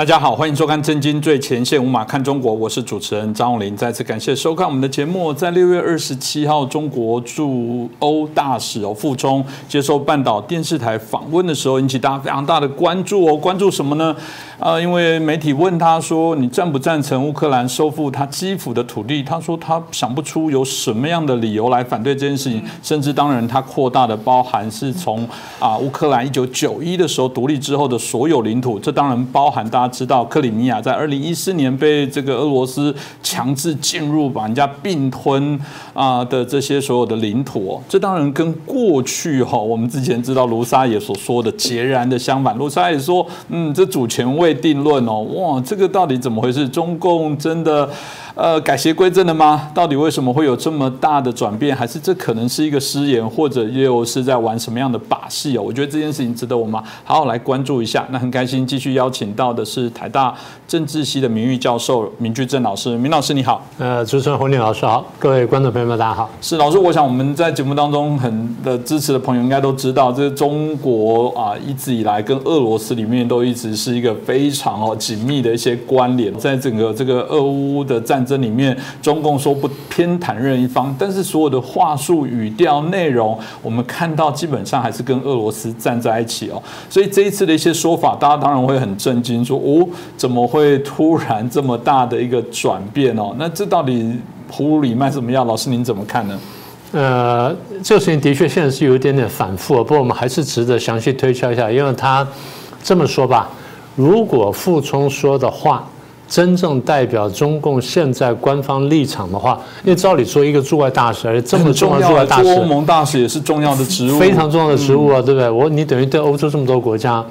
大家好，欢迎收看《震惊最前线》，无马看中国，我是主持人张永林。再次感谢收看我们的节目。在六月二十七号，中国驻欧大使哦傅聪接受半岛电视台访问的时候，引起大家非常大的关注哦。关注什么呢？啊，因为媒体问他说：“你赞不赞成乌克兰收复他基辅的土地？”他说他想不出有什么样的理由来反对这件事情。甚至当然，他扩大的包含是从啊乌克兰一九九一的时候独立之后的所有领土，这当然包含大家。知道克里米亚在二零一四年被这个俄罗斯强制进入，把人家并吞啊的这些所有的领土，这当然跟过去哈我们之前知道卢沙也所说的截然的相反。卢沙也说，嗯，这主权定论哦，哇，这个到底怎么回事？中共真的？呃，改邪归正了吗？到底为什么会有这么大的转变？还是这可能是一个失言，或者又是在玩什么样的把戏哦？我觉得这件事情值得我们好好来关注一下。那很开心继续邀请到的是台大政治系的名誉教授明居正老师。明老师你好，呃，主持人洪林老师好，各位观众朋友们大家好。是老师，我想我们在节目当中很的支持的朋友应该都知道，这中国啊一直以来跟俄罗斯里面都一直是一个非常哦紧密的一些关联，在整个这个俄乌的战。这里面，中共说不偏袒任一方，但是所有的话术、语调、内容，我们看到基本上还是跟俄罗斯站在一起哦。所以这一次的一些说法，大家当然会很震惊，说哦，怎么会突然这么大的一个转变哦？那这到底葫芦里卖什么药？老师您怎么看呢？呃，这个事情的确现在是有一点点反复，不过我们还是值得详细推敲一下，因为他这么说吧，如果傅聪说的话。真正代表中共现在官方立场的话，因为照理说，一个驻外大使，而且这么重要的驻外大使，欧盟大使也是重要的职务，非常重要的职务啊，对不对？我你等于对欧洲这么多国家，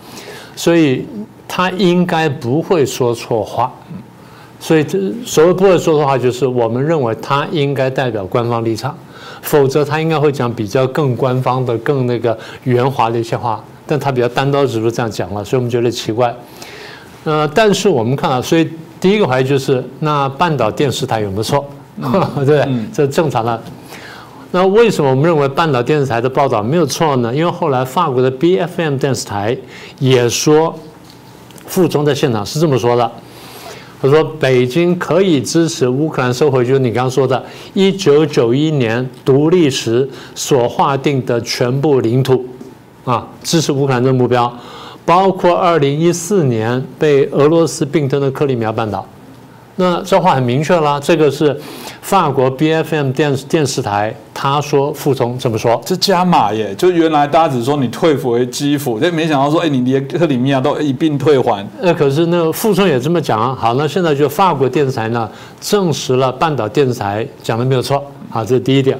所以他应该不会说错话。所以这所谓不会说错话，就是我们认为他应该代表官方立场，否则他应该会讲比较更官方的、更那个圆滑的一些话。但他比较单刀直入这样讲了，所以我们觉得奇怪。呃，但是我们看啊，所以。第一个怀疑就是，那半岛电视台有没有错？对不对？这正常的。那为什么我们认为半岛电视台的报道没有错呢？因为后来法国的 B F M 电视台也说，傅聪在现场是这么说的。他说：“北京可以支持乌克兰收回，就是你刚刚说的，一九九一年独立时所划定的全部领土，啊，支持乌克兰的目标。”包括二零一四年被俄罗斯并吞的克里米亚半岛，那这话很明确了，这个是法国 B F M 电电视台他说傅聪这么说，这加码耶，就原来大家只说你退回基辅，这没想到说，哎，你连克里米亚都一并退还。那可是那傅聪也这么讲啊。好，那现在就法国电视台呢证实了半岛电视台讲的没有错，好，这是第一点。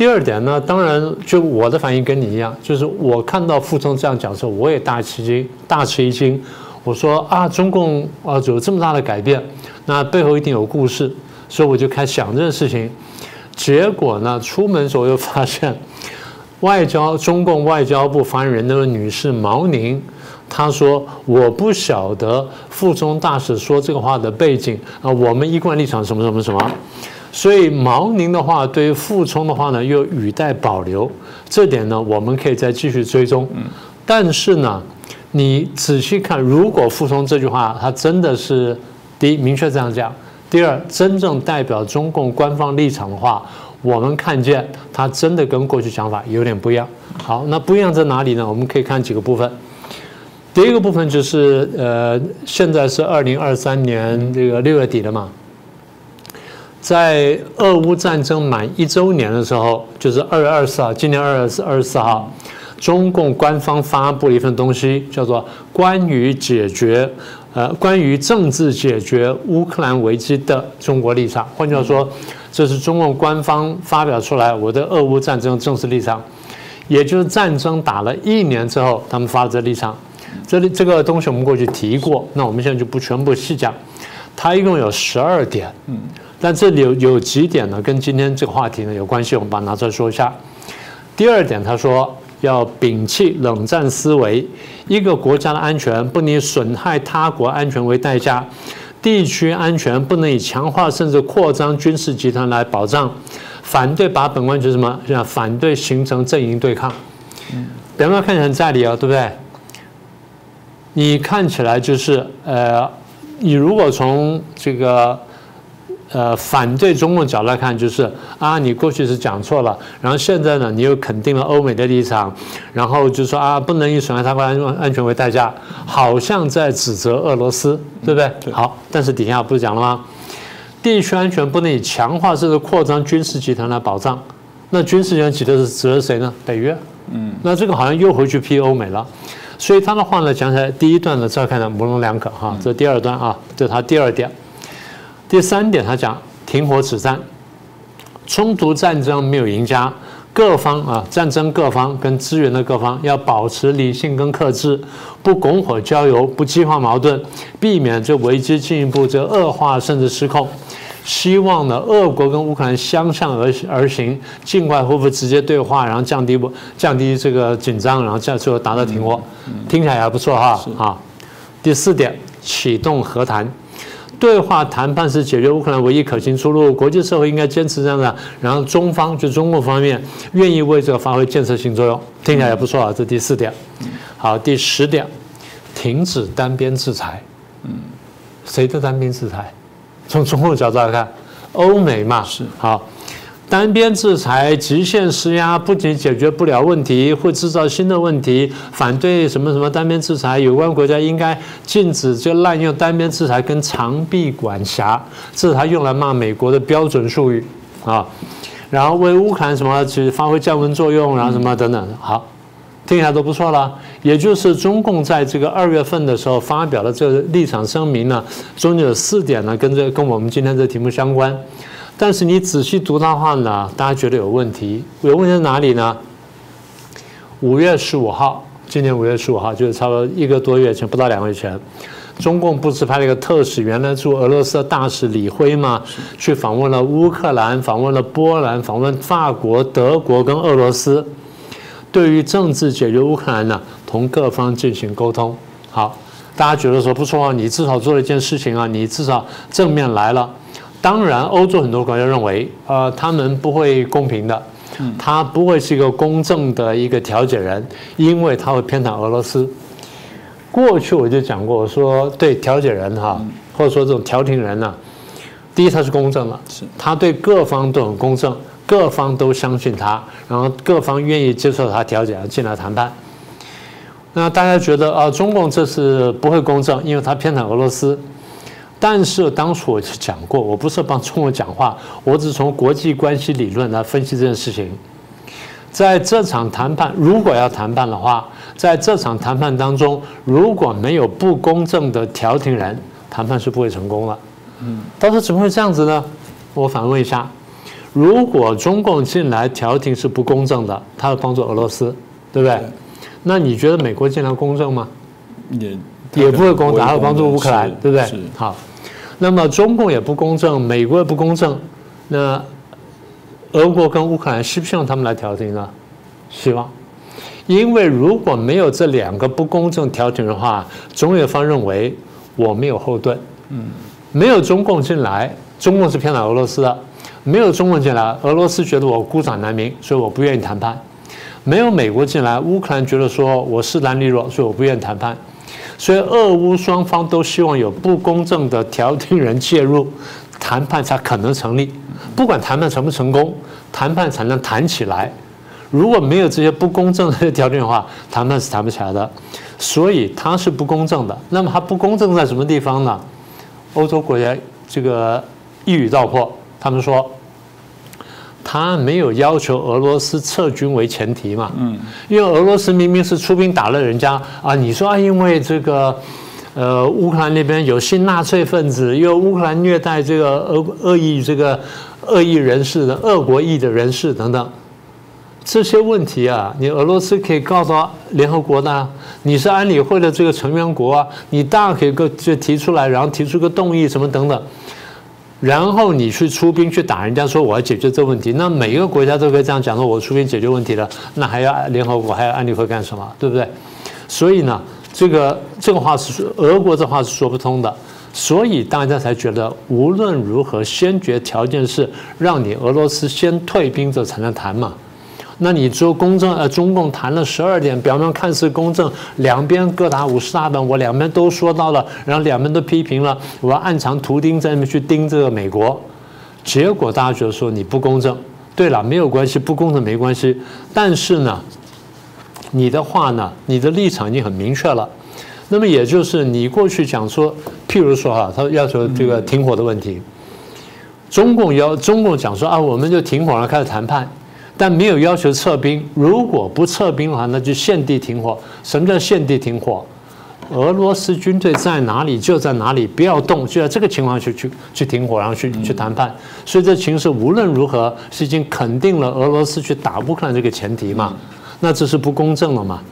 第二点呢，当然就我的反应跟你一样，就是我看到傅聪这样讲的时候，我也大吃惊，大吃一惊。我说啊，中共啊有这么大的改变，那背后一定有故事，所以我就开始想这件事情。结果呢，出门时候又发现，外交中共外交部发言人那位女士毛宁，她说我不晓得傅聪大使说这个话的背景啊，我们一贯立场什么什么什么。所以毛宁的话，对于傅聪的话呢，又语带保留，这点呢，我们可以再继续追踪。但是呢，你仔细看，如果傅聪这句话他真的是第一明确这样讲，第二真正代表中共官方立场的话，我们看见他真的跟过去想法有点不一样。好，那不一样在哪里呢？我们可以看几个部分。第一个部分就是呃，现在是二零二三年这个六月底了嘛。在俄乌战争满一周年的时候，就是二月二十四号，今年二月二十四号，中共官方发布了一份东西，叫做《关于解决呃关于政治解决乌克兰危机的中国立场》。换句话说，这是中共官方发表出来我的俄乌战争正式立场，也就是战争打了一年之后，他们发的这立场。这里这个东西我们过去提过，那我们现在就不全部细讲。它一共有十二点，嗯。但这里有有几点呢，跟今天这个话题呢有关系，我们把它拿出来说一下。第二点，他说要摒弃冷战思维，一个国家的安全不能以损害他国安全为代价，地区安全不能以强化甚至扩张军事集团来保障，反对把本问题什么？反对形成阵营对抗。表面看起来很在理啊，对不对？你看起来就是呃，你如果从这个呃反对中共角度来看，就是啊，你过去是讲错了，然后现在呢，你又肯定了欧美的立场，然后就说啊，不能以损害他国安安全为代价，好像在指责俄罗斯，对不对？好，但是底下不是讲了吗？地区安全不能以强化甚至扩张军事集团来保障，那军事集团指的是指的谁呢？北约。嗯，那这个好像又回去批欧美了。所以他的话呢，讲起来，第一段呢，再看呢模棱两可哈。这第二段啊，这是他第二点。第三点，他讲停火止战，冲突战争没有赢家，各方啊，战争各方跟支援的各方要保持理性跟克制，不拱火浇油，不激化矛盾，避免这危机进一步这恶化甚至失控。希望呢，俄国跟乌克兰相向而而行，尽快恢复直接对话，然后降低不降低这个紧张，然后这样最后达到停火，听起来还不错哈啊。第四点，启动和谈，对话谈判是解决乌克兰唯一可行出路，国际社会应该坚持这样的。然后中方就中国方面愿意为这个发挥建设性作用，听起来也不错啊。这第四点，好，第十点，停止单边制裁。嗯，谁的单边制裁？从中共角度来看，欧美嘛是好，单边制裁、极限施压，不仅解决不了问题，会制造新的问题。反对什么什么单边制裁，有关国家应该禁止就滥用单边制裁跟长臂管辖，这是他用来骂美国的标准术语啊。然后为乌克兰什么去发挥降温作用，然后什么等等，好。听起来都不错了，也就是中共在这个二月份的时候发表了这个立场声明呢，中间有四点呢，跟这跟我们今天这题目相关。但是你仔细读的话呢，大家觉得有问题，有问题在哪里呢？五月十五号，今年五月十五号，就是差不多一个多月前，不到两个月前，中共不是派了一个特使，原来驻俄罗斯的大使李辉吗？去访问了乌克兰，访问了波兰，访问法国、德国跟俄罗斯。对于政治解决乌克兰呢，同各方进行沟通。好，大家觉得说不错啊，你至少做了一件事情啊，你至少正面来了。当然，欧洲很多国家认为，呃，他们不会公平的，他不会是一个公正的一个调解人，因为他会偏袒俄罗斯。过去我就讲过，我说对调解人哈，或者说这种调停人呢，第一他是公正的，他对各方都很公正。各方都相信他，然后各方愿意接受他调解进来谈判。那大家觉得啊，中共这是不会公正，因为他偏袒俄罗斯。但是当初我就讲过，我不是帮中国讲话，我只是从国际关系理论来分析这件事情。在这场谈判，如果要谈判的话，在这场谈判当中，如果没有不公正的调停人，谈判是不会成功的。嗯，到时候怎么会这样子呢？我反问一下。如果中共进来调停是不公正的，他要帮助俄罗斯，对不对？那你觉得美国进来公正吗？也也不会公正，还要帮助乌克兰，对不对？好，那么中共也不公正，美国也不公正，那俄国跟乌克兰希不希望他们来调停呢？希望，因为如果没有这两个不公正调停的话，中越方认为我没有后盾，嗯，没有中共进来，中共是偏袒俄罗斯的。没有中共进来，俄罗斯觉得我孤掌难鸣，所以我不愿意谈判；没有美国进来，乌克兰觉得说我势单力弱，所以我不愿意谈判。所以俄乌双方都希望有不公正的调停人介入，谈判才可能成立。不管谈判成不成功，谈判才能谈起来。如果没有这些不公正的条件的话，谈判是谈不起来的。所以它是不公正的。那么它不公正在什么地方呢？欧洲国家这个一语道破。他们说，他没有要求俄罗斯撤军为前提嘛？嗯，因为俄罗斯明明是出兵打了人家啊！你说啊，因为这个，呃，乌克兰那边有新纳粹分子，又乌克兰虐待这个恶恶意这个恶意人士的恶国意的人士等等，这些问题啊，你俄罗斯可以告到联合国的，你是安理会的这个成员国啊，你大可以个就提出来，然后提出个动议什么等等。然后你去出兵去打人家，说我要解决这个问题，那每一个国家都可以这样讲说，我出兵解决问题了，那还要联合国还要安理会干什么，对不对？所以呢，这个这个话是俄国这话是说不通的，所以大家才觉得无论如何，先决条件是让你俄罗斯先退兵，这才能谈嘛。那你说公正呃，中共谈了十二点，表面看似公正，两边各打五十大板，我两边都说到了，然后两边都批评了，我要暗藏图钉在那边去盯这个美国，结果大家觉得说你不公正。对了，没有关系，不公正没关系，但是呢，你的话呢，你的立场已经很明确了。那么也就是你过去讲说，譬如说哈，他要求这个停火的问题，中共要中共讲说啊，我们就停火了，开始谈判。但没有要求撤兵，如果不撤兵的话，那就限地停火。什么叫限地停火？俄罗斯军队在哪里就在哪里，不要动，就在这个情况去去去停火，然后去去谈判。所以这情势无论如何是已经肯定了俄罗斯去打乌克兰这个前提嘛？那这是不公正了嘛？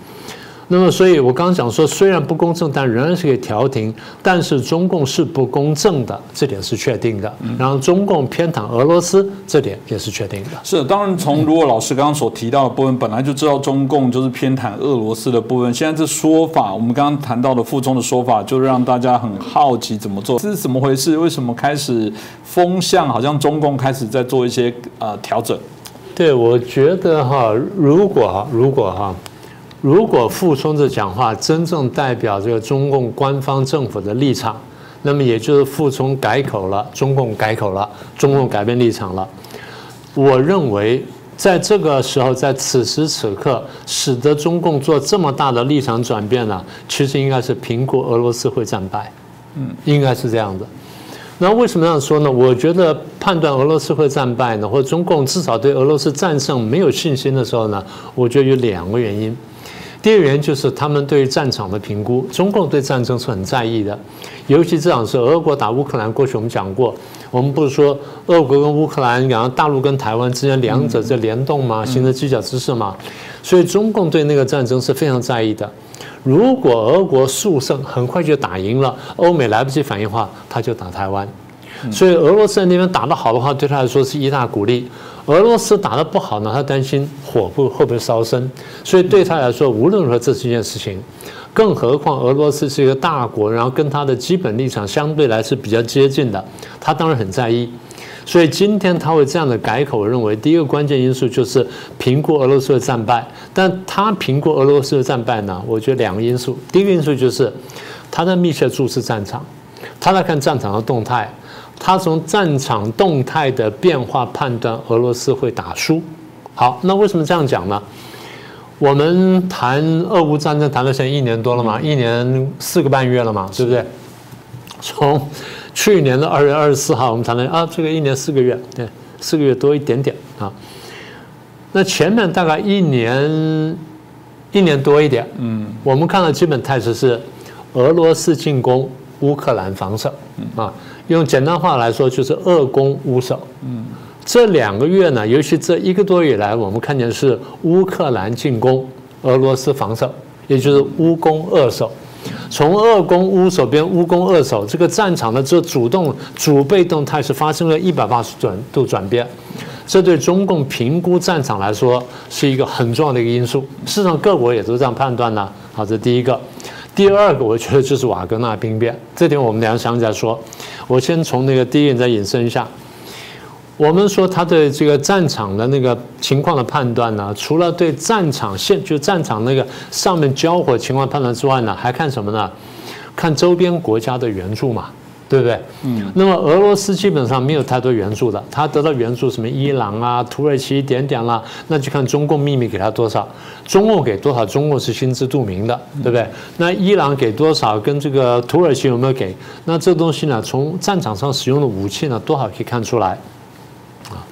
那么，所以我刚刚讲说，虽然不公正，但仍然是可以调停。但是中共是不公正的，这点是确定的。然后中共偏袒俄罗斯，这点也是确定的。是，当然从如果老师刚刚所提到的部分，本来就知道中共就是偏袒俄罗斯的部分。现在这说法，我们刚刚谈到的附中的说法，就让大家很好奇怎么做，这 是怎么回事？为什么开始风向好像中共开始在做一些呃调整？对，我觉得哈，如果如果哈。如果傅聪的讲话真正代表这个中共官方政府的立场，那么也就是傅聪改口了，中共改口了，中共改变立场了。我认为在这个时候，在此时此刻，使得中共做这么大的立场转变呢，其实应该是评估俄罗斯会战败，嗯，应该是这样的。那为什么这样说呢？我觉得判断俄罗斯会战败呢，或者中共至少对俄罗斯战胜没有信心的时候呢，我觉得有两个原因。第二个原因就是他们对于战场的评估，中共对战争是很在意的，尤其这场是俄国打乌克兰。过去我们讲过，我们不是说俄国跟乌克兰，然后大陆跟台湾之间两者在联动吗？形成犄角之势吗？所以中共对那个战争是非常在意的。如果俄国速胜，很快就打赢了，欧美来不及反应的话，他就打台湾。所以俄罗斯在那边打得好的话，对他来说是一大鼓励。俄罗斯打得不好呢，他担心火会会不会烧身，所以对他来说，无论如何这是一件事情。更何况俄罗斯是一个大国，然后跟他的基本立场相对来是比较接近的，他当然很在意。所以今天他会这样的改口，我认为第一个关键因素就是评估俄罗斯的战败。但他评估俄罗斯的战败呢，我觉得两个因素。第一个因素就是他在密切注视战场，他在看战场的动态。他从战场动态的变化判断俄罗斯会打输。好，那为什么这样讲呢？我们谈俄乌战争谈了现在一年多了嘛，一年四个半月了嘛，对不对？从去年的二月二十四号，我们谈了啊，这个一年四个月，对，四个月多一点点啊。那前面大概一年一年多一点，嗯，我们看到基本态势是俄罗斯进攻，乌克兰防守，啊。用简单话来说，就是二攻乌守。嗯，这两个月呢，尤其这一个多月以来，我们看见是乌克兰进攻，俄罗斯防守，也就是乌攻二守。从二攻乌守变乌攻二守，这个战场的这主动主被动态是发生了一百八十转度转变。这对中共评估战场来说是一个很重要的一个因素。市场各国也都这样判断呢。好，这第一个。第二个，我觉得就是瓦格纳兵变，这点我们两想起来说。我先从那个第一点再引申一下。我们说他对这个战场的那个情况的判断呢，除了对战场现就战场那个上面交火情况判断之外呢，还看什么呢？看周边国家的援助嘛。对不对？嗯，那么俄罗斯基本上没有太多援助的，他得到援助什么伊朗啊、土耳其一点点啦，那就看中共秘密给他多少，中共给多少，中共是心知肚明的，对不对？那伊朗给多少，跟这个土耳其有没有给？那这东西呢，从战场上使用的武器呢，多少可以看出来啊。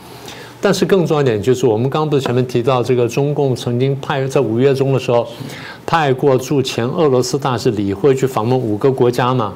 但是更重要一点就是，我们刚刚不是前面提到，这个中共曾经派在五月中的时候，派过驻前俄罗斯大使李辉去访问五个国家嘛。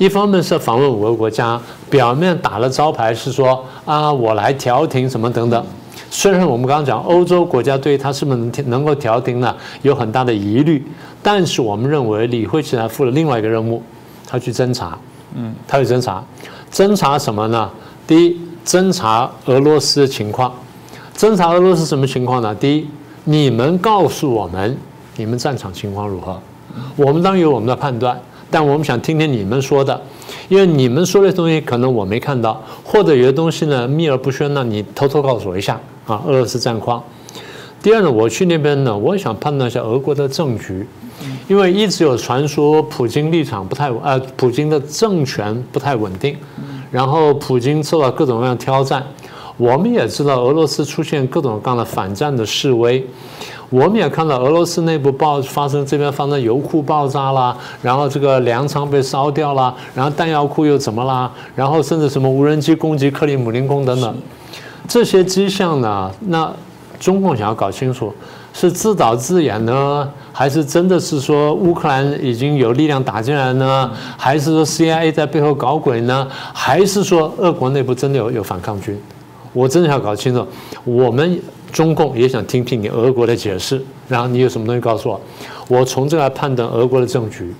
一方面是访问五个国家，表面打了招牌是说啊，我来调停什么等等。虽然我们刚刚讲欧洲国家对他是不是能能够调停呢，有很大的疑虑，但是我们认为李辉其实负了另外一个任务，他去侦查，嗯，他去侦查，侦查什么呢？第一，侦查俄罗斯的情况，侦查俄罗斯什么情况呢？第一，你们告诉我们你们战场情况如何，我们当然有我们的判断。但我们想听听你们说的，因为你们说的东西可能我没看到，或者有些东西呢秘而不宣呢，你偷偷告诉我一下啊，俄罗斯战况。第二呢，我去那边呢，我想判断一下俄国的政局，因为一直有传说普京立场不太稳，呃，普京的政权不太稳定，然后普京受到各种各样挑战。我们也知道俄罗斯出现各种各样的反战的示威，我们也看到俄罗斯内部爆发生这边发生油库爆炸啦，然后这个粮仓被烧掉啦，然后弹药库又怎么啦，然后甚至什么无人机攻击克里姆林宫等等，这些迹象呢，那中共想要搞清楚是自导自演呢，还是真的是说乌克兰已经有力量打进来呢，还是说 CIA 在背后搞鬼呢，还是说俄国内部真的有有反抗军？我真的要搞清楚，我们中共也想听听你俄国的解释，然后你有什么东西告诉我，我从这来判断俄国的政局。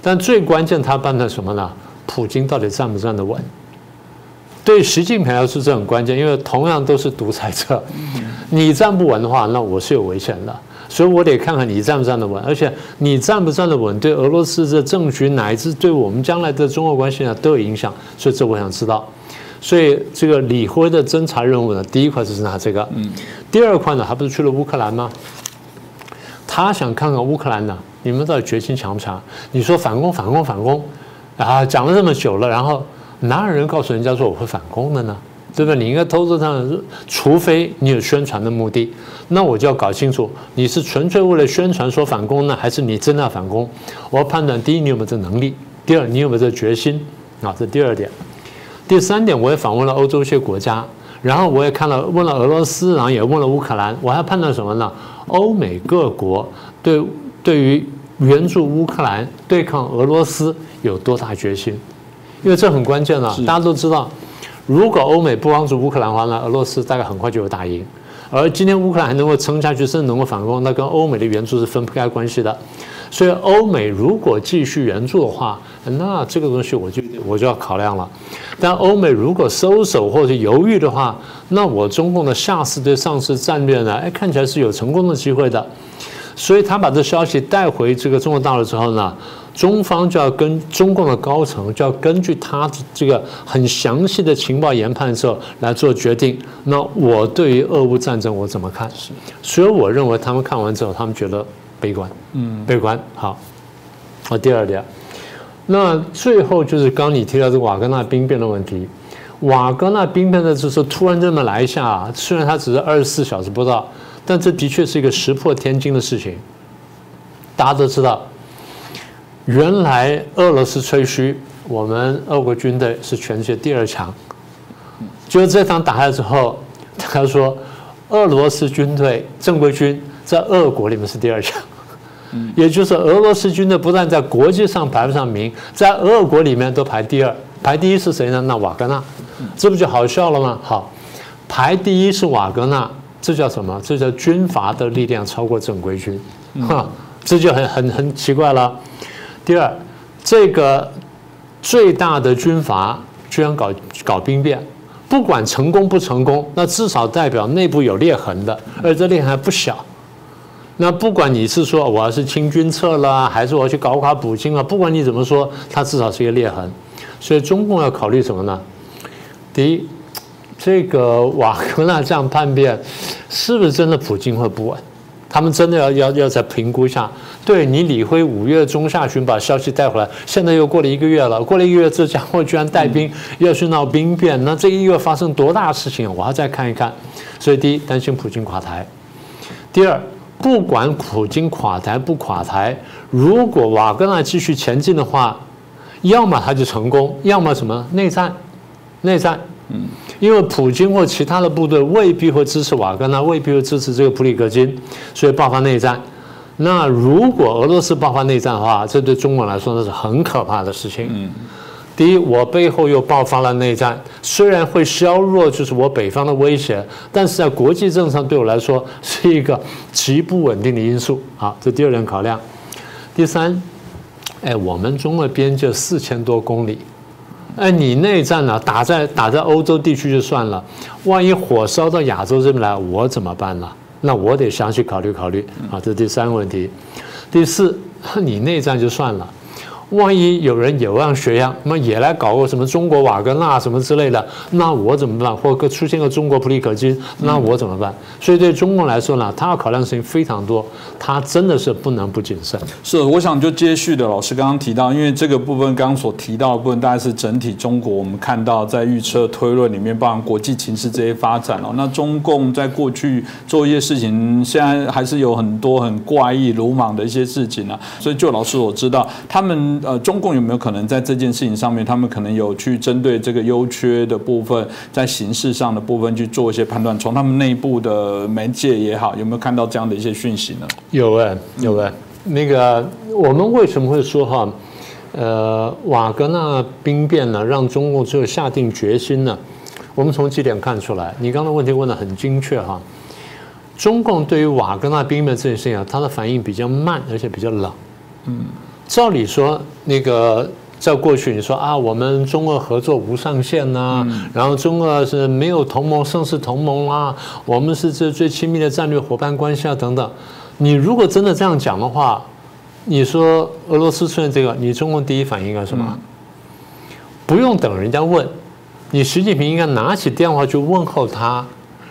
但最关键，他判断什么呢？普京到底站不站得稳？对习近平来说这很关键，因为同样都是独裁者，你站不稳的话，那我是有危险的，所以我得看看你站不站得稳，而且你站不站得稳，对俄罗斯的政局乃至对我们将来的中俄关系呢都有影响，所以这我想知道。所以这个李辉的侦查任务呢，第一块就是拿这个，嗯，第二块呢，还不是去了乌克兰吗？他想看看乌克兰呢，你们到底决心强不强？你说反攻，反攻，反攻，啊，讲了这么久了，然后哪有人告诉人家说我会反攻的呢？对不对？你应该偷偷上，除非你有宣传的目的，那我就要搞清楚，你是纯粹为了宣传说反攻呢，还是你真的要反攻？我要判断第一，你有没有这能力；第二，你有没有这决心？啊，这第二点。第三点，我也访问了欧洲一些国家，然后我也看了问了俄罗斯，然后也问了乌克兰，我还判断什么呢？欧美各国对对于援助乌克兰对抗俄罗斯有多大决心？因为这很关键了。大家都知道，如果欧美不帮助乌克兰的话，呢俄罗斯大概很快就有打赢。而今天乌克兰还能够撑下去，甚至能够反攻，那跟欧美的援助是分不开关系的。所以，欧美如果继续援助的话，那这个东西我就我就要考量了。但欧美如果收手或者犹豫的话，那我中共的下次对上次战略呢？哎，看起来是有成功的机会的。所以他把这消息带回这个中国大陆之后呢，中方就要跟中共的高层就要根据他这个很详细的情报研判之后来做决定。那我对于俄乌战争我怎么看？所以我认为他们看完之后，他们觉得。悲观，嗯，悲观。好，好，第二点，那最后就是刚你提到这个瓦格纳兵变的问题。瓦格纳兵变的就是突然这么来一下，虽然它只是二十四小时不到，但这的确是一个石破天惊的事情。大家都知道，原来俄罗斯吹嘘我们俄国军队是全世界第二强，就这场打下来之后，他说俄罗斯军队正规军。在俄国里面是第二强，也就是俄罗斯军队不但在国际上排不上名，在俄国里面都排第二，排第一是谁呢？那瓦格纳，这不就好笑了吗？好，排第一是瓦格纳，这叫什么？这叫军阀的力量超过正规军，哈，这就很很很奇怪了。第二，这个最大的军阀居然搞搞兵变，不管成功不成功，那至少代表内部有裂痕的，而这裂痕还不小。那不管你是说我要是清君侧了，还是我要去搞垮普京啊，不管你怎么说，它至少是一个裂痕。所以中共要考虑什么呢？第一，这个瓦格纳这样叛变，是不是真的普京会不稳？他们真的要要要再评估一下。对你李辉五月中下旬把消息带回来，现在又过了一个月了，过了一个月，这家伙居然带兵要去闹兵变，那这一个月发生多大事情？我要再看一看。所以第一，担心普京垮台；第二。不管普京垮台不垮台，如果瓦格纳继续前进的话，要么他就成功，要么什么内战，内战。因为普京或其他的部队未必会支持瓦格纳，未必会支持这个普里格金，所以爆发内战。那如果俄罗斯爆发内战的话，这对中国来说那是很可怕的事情。嗯。第一，我背后又爆发了内战，虽然会削弱就是我北方的威胁，但是在国际政治上对我来说是一个极不稳定的因素。好，这第二点考量。第三，哎，我们中俄边界四千多公里，哎，你内战呢，打在打在欧洲地区就算了，万一火烧到亚洲这边来，我怎么办呢？那我得详细考虑考虑。啊，这是第三个问题。第四，你内战就算了。万一有人有样学样，那么也来搞个什么中国瓦格纳什么之类的，那我怎么办？或者出现个中国普里戈金，那我怎么办？所以对中共来说呢，他要考量的事情非常多，他真的是不能不谨慎。是，我想就接续的老师刚刚提到，因为这个部分刚刚所提到的部分，大概是整体中国我们看到在预测推论里面，包含国际情势这些发展哦。那中共在过去做一些事情，现在还是有很多很怪异、鲁莽的一些事情啊。所以就老师我知道，他们。呃，中共有没有可能在这件事情上面，他们可能有去针对这个优缺的部分，在形式上的部分去做一些判断？从他们内部的媒介也好，有没有看到这样的一些讯息呢？有哎，有哎。那个我们为什么会说哈？呃，瓦格纳兵变呢，让中共最后下定决心呢？我们从几点看出来？你刚才问题问的很精确哈。中共对于瓦格纳兵变这件事情啊，它的反应比较慢，而且比较冷。嗯。照理说，那个在过去你说啊，我们中俄合作无上限呐，然后中俄是没有同盟，胜似同盟啦，我们是这最亲密的战略伙伴关系啊等等。你如果真的这样讲的话，你说俄罗斯出现这个，你中共第一反应应该什么？不用等人家问，你习近平应该拿起电话去问候他，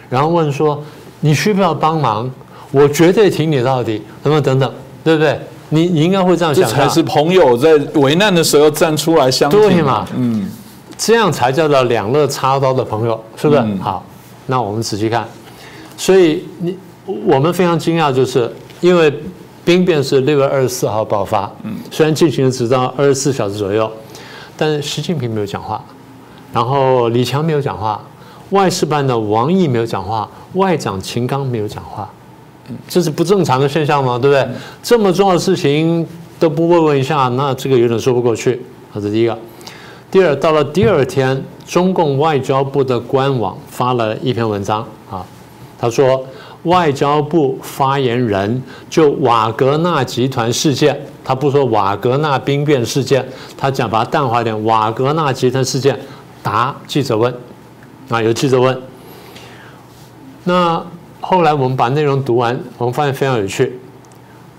然后问说你需不需要帮忙？我绝对挺你到底，等等等等，对不对？你你应该会这样想，这才是朋友在危难的时候站出来相对嘛，嗯，这样才叫做两肋插刀的朋友，是不是？好，那我们仔细看，所以你我们非常惊讶，就是因为兵变是六月二十四号爆发，嗯，虽然进行了只到二十四小时左右，但是习近平没有讲话，然后李强没有讲话，外事办的王毅没有讲话，外长秦刚没有讲话。这是不正常的现象吗？对不对？这么重要的事情都不问问一下，那这个有点说不过去。这是第一个。第二，到了第二天，中共外交部的官网发了一篇文章啊，他说外交部发言人就瓦格纳集团事件，他不说瓦格纳兵变事件，他讲把它淡化一点，瓦格纳集团事件答记者问啊，有记者问，那。后来我们把内容读完，我们发现非常有趣。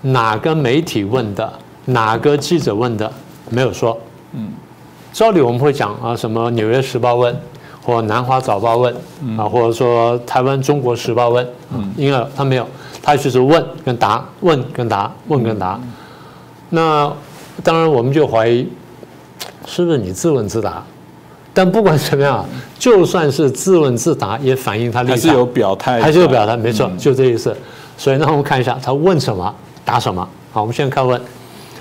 哪个媒体问的，哪个记者问的，没有说。嗯，照理我们会讲啊，什么《纽约时报》问，或《南华早报》问，啊，或者说《台湾中国时报》问。嗯，因而他没有，他就是问跟答，问跟答，问跟答。那当然我们就怀疑，是不是你自问自答？但不管怎么样，就算是自问自答，也反映他立场，还是有表态，还是有表态，没错，就这意思。所以呢，我们看一下他问什么，答什么。好，我们先看问，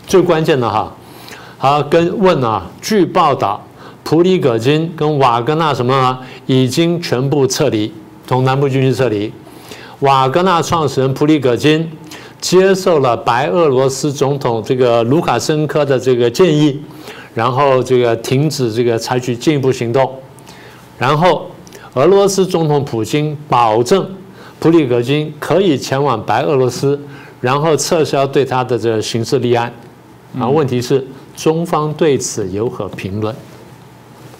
最关键的哈，好跟问啊。据报道，普里戈金跟瓦格纳什么已经全部撤离，从南部军区撤离。瓦格纳创始人普里戈金接受了白俄罗斯总统这个卢卡申科的这个建议。然后这个停止这个采取进一步行动，然后俄罗斯总统普京保证普里戈金可以前往白俄罗斯，然后撤销对他的这个刑事立案。啊，问题是中方对此有何评论？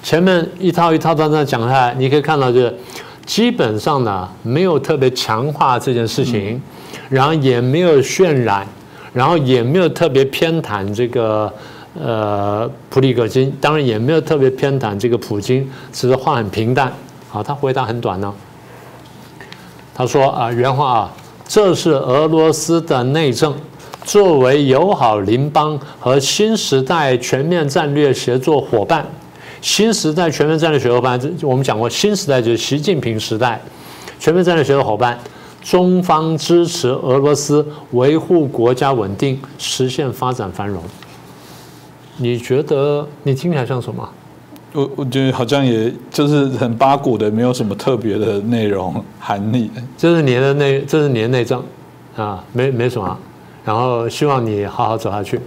前面一套一套的在讲下来，你可以看到，就是基本上呢没有特别强化这件事情，然后也没有渲染，然后也没有特别偏袒这个。呃，普里戈金当然也没有特别偏袒这个普京，只是话很平淡。啊，他回答很短呢。他说啊，原话啊，这是俄罗斯的内政。作为友好邻邦和新时代全面战略协作伙伴，新时代全面战略协作伙伴，我们讲过，新时代就是习近平时代，全面战略协作伙伴，中方支持俄罗斯维护国家稳定，实现发展繁荣。你觉得你听起来像什么？我我觉得好像也就是很八股的，没有什么特别的内容含义。这是你的内，这是你的内政啊，没没什么。然后希望你好好走下去。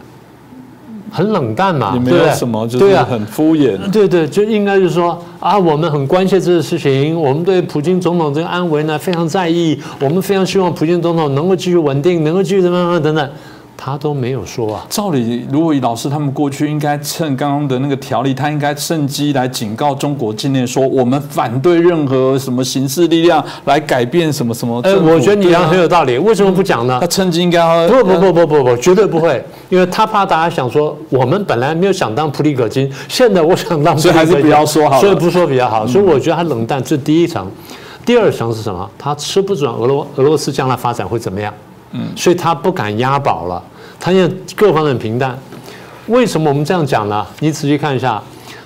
很冷淡嘛，没有什么，就是很敷衍。对对，就应该就是说啊，我们很关切这个事情，我们对普京总统这个安危呢非常在意，我们非常希望普京总统能够继续稳定，能够继续怎么怎么等等。他都没有说啊。照理，如果以老师他们过去应该趁刚刚的那个条例，他应该趁机来警告中国境内说，我们反对任何什么形式力量来改变什么什么。哎，我觉得你讲很有道理，为什么不讲呢？他趁机应该要不不不不不不，绝对不会，因为他怕大家想说，我们本来没有想当普里戈金，现在我想当，所以还是不要说好，所以不说比较好。所以我觉得他冷淡，这第一层。第二层是什么？他吃不准俄罗俄罗斯将来发展会怎么样，嗯，所以他不敢押宝了。他现在各方面平淡。为什么我们这样讲呢？你仔细看一下，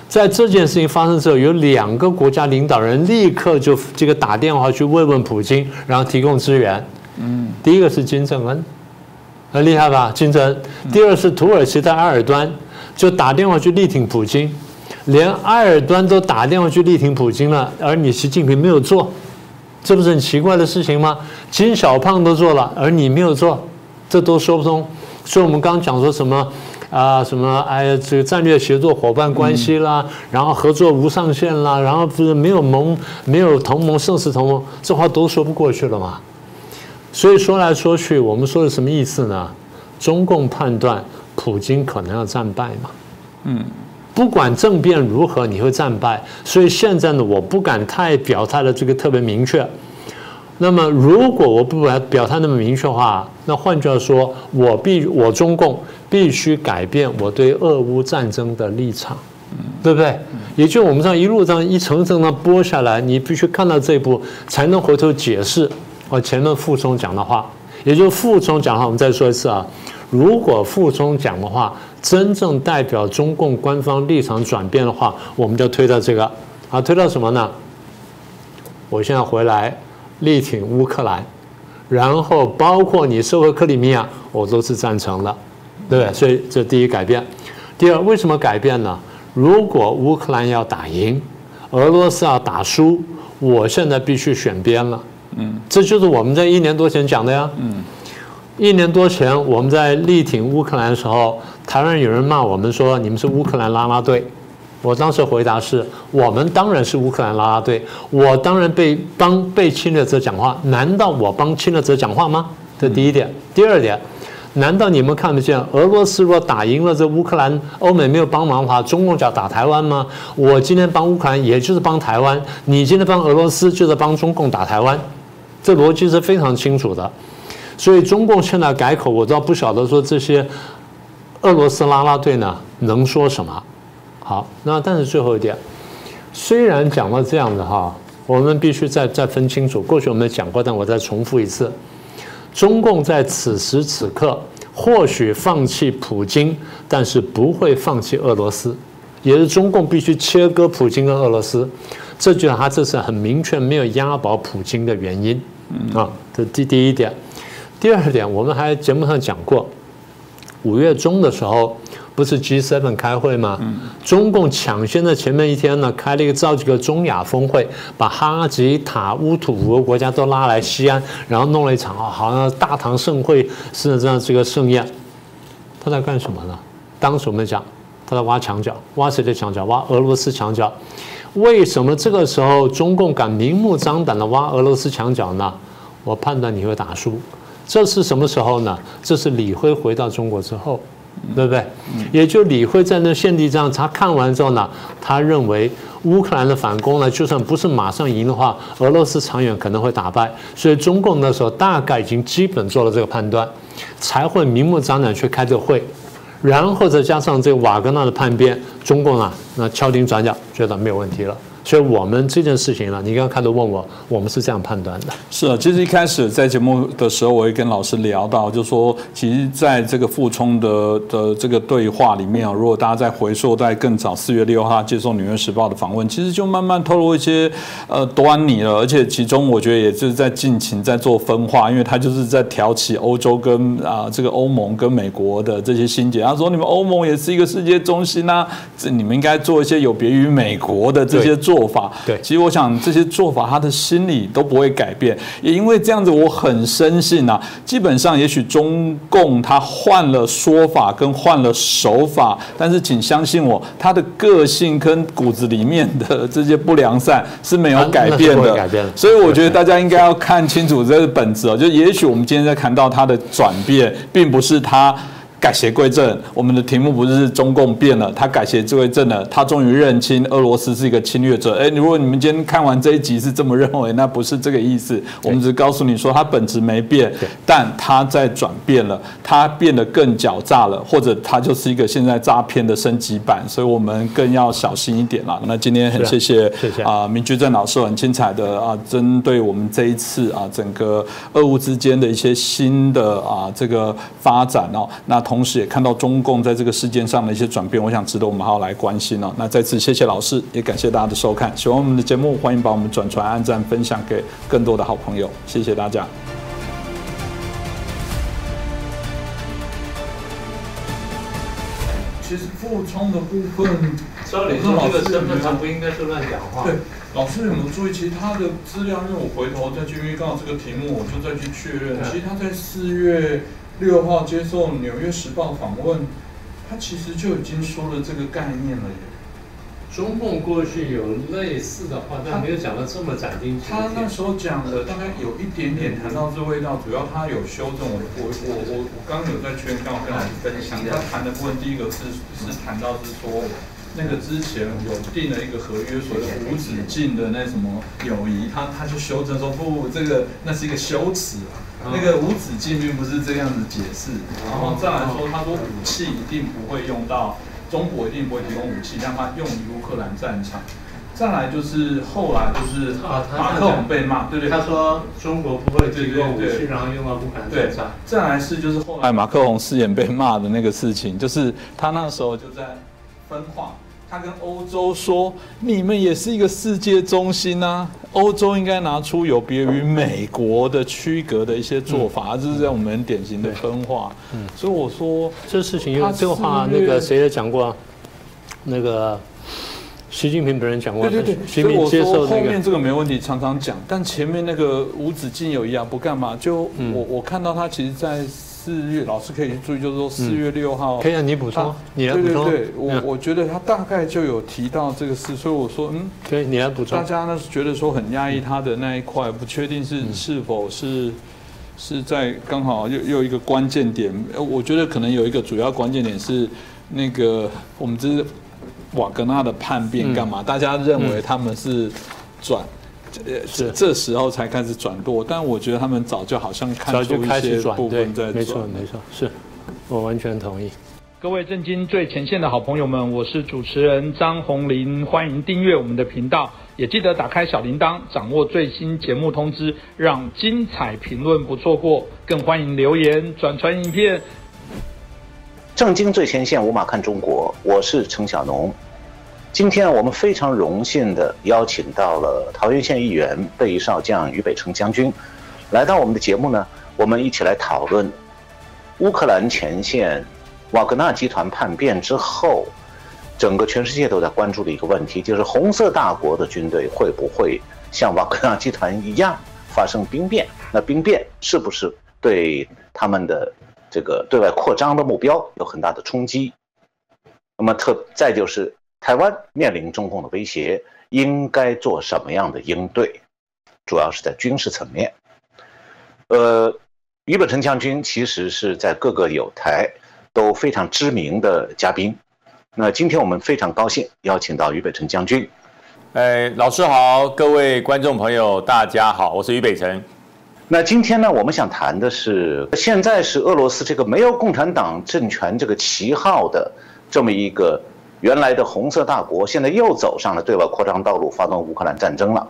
在这件事情发生之后，有两个国家领导人立刻就这个打电话去慰问普京，然后提供支援。嗯，第一个是金正恩，很厉害吧？金正恩。第二是土耳其的埃尔端，就打电话去力挺普京，连埃尔端都打电话去力挺普京了，而你习近平没有做。这不是很奇怪的事情吗？金小胖都做了，而你没有做，这都说不通。所以我们刚讲说什么啊，什么哎，这个战略协作伙伴关系啦，然后合作无上限啦，然后不是没有盟，没有同盟，胜似同盟，这话都说不过去了嘛。所以说来说去，我们说的什么意思呢？中共判断普京可能要战败嘛？嗯。不管政变如何，你会战败，所以现在呢，我不敢太表态的这个特别明确。那么，如果我不表表态那么明确的话，那换句话说，我必我中共必须改变我对俄乌战争的立场，对不对？也就我们这样一路这样一层层的剥下来，你必须看到这一步，才能回头解释我前面傅聪讲的话。也就傅聪讲的话，我们再说一次啊，如果傅聪讲的话。真正代表中共官方立场转变的话，我们就推到这个啊，推到什么呢？我现在回来力挺乌克兰，然后包括你收回克里米亚，我都是赞成的，对不对？所以这第一改变。第二，为什么改变呢？如果乌克兰要打赢，俄罗斯要打输，我现在必须选边了。嗯，这就是我们在一年多前讲的呀。嗯，一年多前我们在力挺乌克兰的时候。台湾有人骂我们说你们是乌克兰拉拉队，我当时回答是我们当然是乌克兰拉拉队，我当然被帮被侵略者讲话，难道我帮侵略者讲话吗？这第一点。第二点，难道你们看不见俄罗斯若打赢了这乌克兰，欧美没有帮忙的话，中共就要打台湾吗？我今天帮乌克兰也就是帮台湾，你今天帮俄罗斯就是帮中共打台湾，这逻辑是非常清楚的。所以中共现在改口，我倒不晓得说这些。俄罗斯拉拉队呢能说什么？好，那但是最后一点，虽然讲到这样的哈，我们必须再再分清楚。过去我们讲过，但我再重复一次：中共在此时此刻或许放弃普京，但是不会放弃俄罗斯，也是中共必须切割普京跟俄罗斯。这就是他这是很明确没有押宝普京的原因啊。这第第一点，第二点，我们还节目上讲过。五月中的时候，不是 G7 开会吗？中共抢先在前面一天呢，开了一个召集个中亚峰会，把哈吉塔乌土五个国家都拉来西安，然后弄了一场啊，好像大唐盛会似的这样这个盛宴。他在干什么呢？当时我们讲，他在挖墙角，挖谁的墙角？挖俄罗斯墙角。为什么这个时候中共敢明目张胆的挖俄罗斯墙角呢？我判断你会打输。这是什么时候呢？这是李辉回到中国之后，对不对？也就李辉在那献地上，他看完之后呢，他认为乌克兰的反攻呢，就算不是马上赢的话，俄罗斯长远可能会打败。所以中共那时候大概已经基本做了这个判断，才会明目张胆去开这个会，然后再加上这瓦格纳的叛变，中共啊，那敲定转角，觉得没有问题了。所以，我们这件事情呢，你刚刚开头问我，我们是这样判断的。是啊，其实一开始在节目的时候，我也跟老师聊到，就说，其实在这个傅聪的的这个对话里面啊，如果大家在回溯在更早四月六号接受《纽约时报》的访问，其实就慢慢透露一些呃端倪了。而且其中，我觉得也就是在尽情在做分化，因为他就是在挑起欧洲跟啊这个欧盟跟美国的这些心结。他说，你们欧盟也是一个世界中心呐，这你们应该做一些有别于美国的这些做。做法。对其实我想这些做法，他的心理都不会改变，也因为这样子，我很深信啊，基本上也许中共他换了说法跟换了手法，但是请相信我，他的个性跟骨子里面的这些不良善是没有改变的。改变的所以我觉得大家应该要看清楚这个本质哦，就也许我们今天在谈到他的转变，并不是他。改邪归正，我们的题目不是中共变了，他改邪归正了，他终于认清俄罗斯是一个侵略者。哎，如果你们今天看完这一集是这么认为，那不是这个意思。我们只告诉你说，他本质没变，但他在转变了，他变得更狡诈了，或者他就是一个现在诈骗的升级版，所以我们更要小心一点啦。那今天很谢谢谢谢啊，明居正老师很精彩的啊，针对我们这一次啊整个俄乌之间的一些新的啊这个发展哦，那同时也看到中共在这个事件上的一些转变，我想值得我们好好来关心哦。那再次谢谢老师，也感谢大家的收看。喜欢我们的节目，欢迎把我们转传、按赞、分享给更多的好朋友，谢谢大家。其实复冲的部分。照理说这个身份上不应该是乱讲话。对，老师有没有注意？其实他的资料，因为我回头再去预告这个题目，我就再去确认。其实他在四月六号接受《纽约时报》访问，他其实就已经说了这个概念了耶。中共过去有类似的话，但没有讲的这么斩钉截铁。他那时候讲的大概有一点点谈到这味道，主要他有修正。我我我我我刚有在圈刚跟老师分享，他谈的部分第一个是是谈到是说。那个之前有定了一个合约，所谓的无止境的那什么友谊，他他就修正说不，这个那是一个修辞啊，那个无止境并不是这样子解释。然后再来说，他说武器一定不会用到，中国一定不会提供武器让他用于乌克兰战场。再来就是后来就是马克龙被骂，对对，他说中国不会提供武器，然后用到乌克兰战场。再来是就是后来马克龙饰演被骂的那个事情，就是他那时候就在。分化，他跟欧洲说：“你们也是一个世界中心啊，欧洲应该拿出有别于美国的区隔的一些做法，这是在我们很典型的分化。”嗯，所以我说这事情，这个话那个谁也讲过，那个习近平本人讲过。对对对，所以我说后面这个没问题，常常讲，但前面那个无止境有一样不干嘛？就我我看到他其实，在。四月老师可以去注意，就是说四月六号，可以啊你补充，你来补充。对对对，我我觉得他大概就有提到这个事，所以我说，嗯，可以，你来补充。大家呢是觉得说很压抑他的那一块，不确定是是否是是在刚好又又一个关键点。我觉得可能有一个主要关键点是那个我们这是瓦格纳的叛变干嘛？大家认为他们是转。呃，是这时候才开始转舵，但我觉得他们早就好像看出一些部分在转。没错，没错，是我完全同意。各位震惊最前线的好朋友们，我是主持人张宏林，欢迎订阅我们的频道，也记得打开小铃铛，掌握最新节目通知，让精彩评论不错过。更欢迎留言转传影片。震惊最前线，无马看中国，我是程小农。今天我们非常荣幸地邀请到了桃源县议员备少将于北城将军，来到我们的节目呢，我们一起来讨论乌克兰前线瓦格纳集团叛变之后，整个全世界都在关注的一个问题，就是红色大国的军队会不会像瓦格纳集团一样发生兵变？那兵变是不是对他们的这个对外扩张的目标有很大的冲击？那么特再就是。台湾面临中共的威胁，应该做什么样的应对？主要是在军事层面。呃，于本成将军其实是在各个有台都非常知名的嘉宾。那今天我们非常高兴邀请到于北辰将军。哎，老师好，各位观众朋友，大家好，我是于北辰。那今天呢，我们想谈的是，现在是俄罗斯这个没有共产党政权这个旗号的这么一个。原来的红色大国现在又走上了对外扩张道路，发动乌克兰战争了。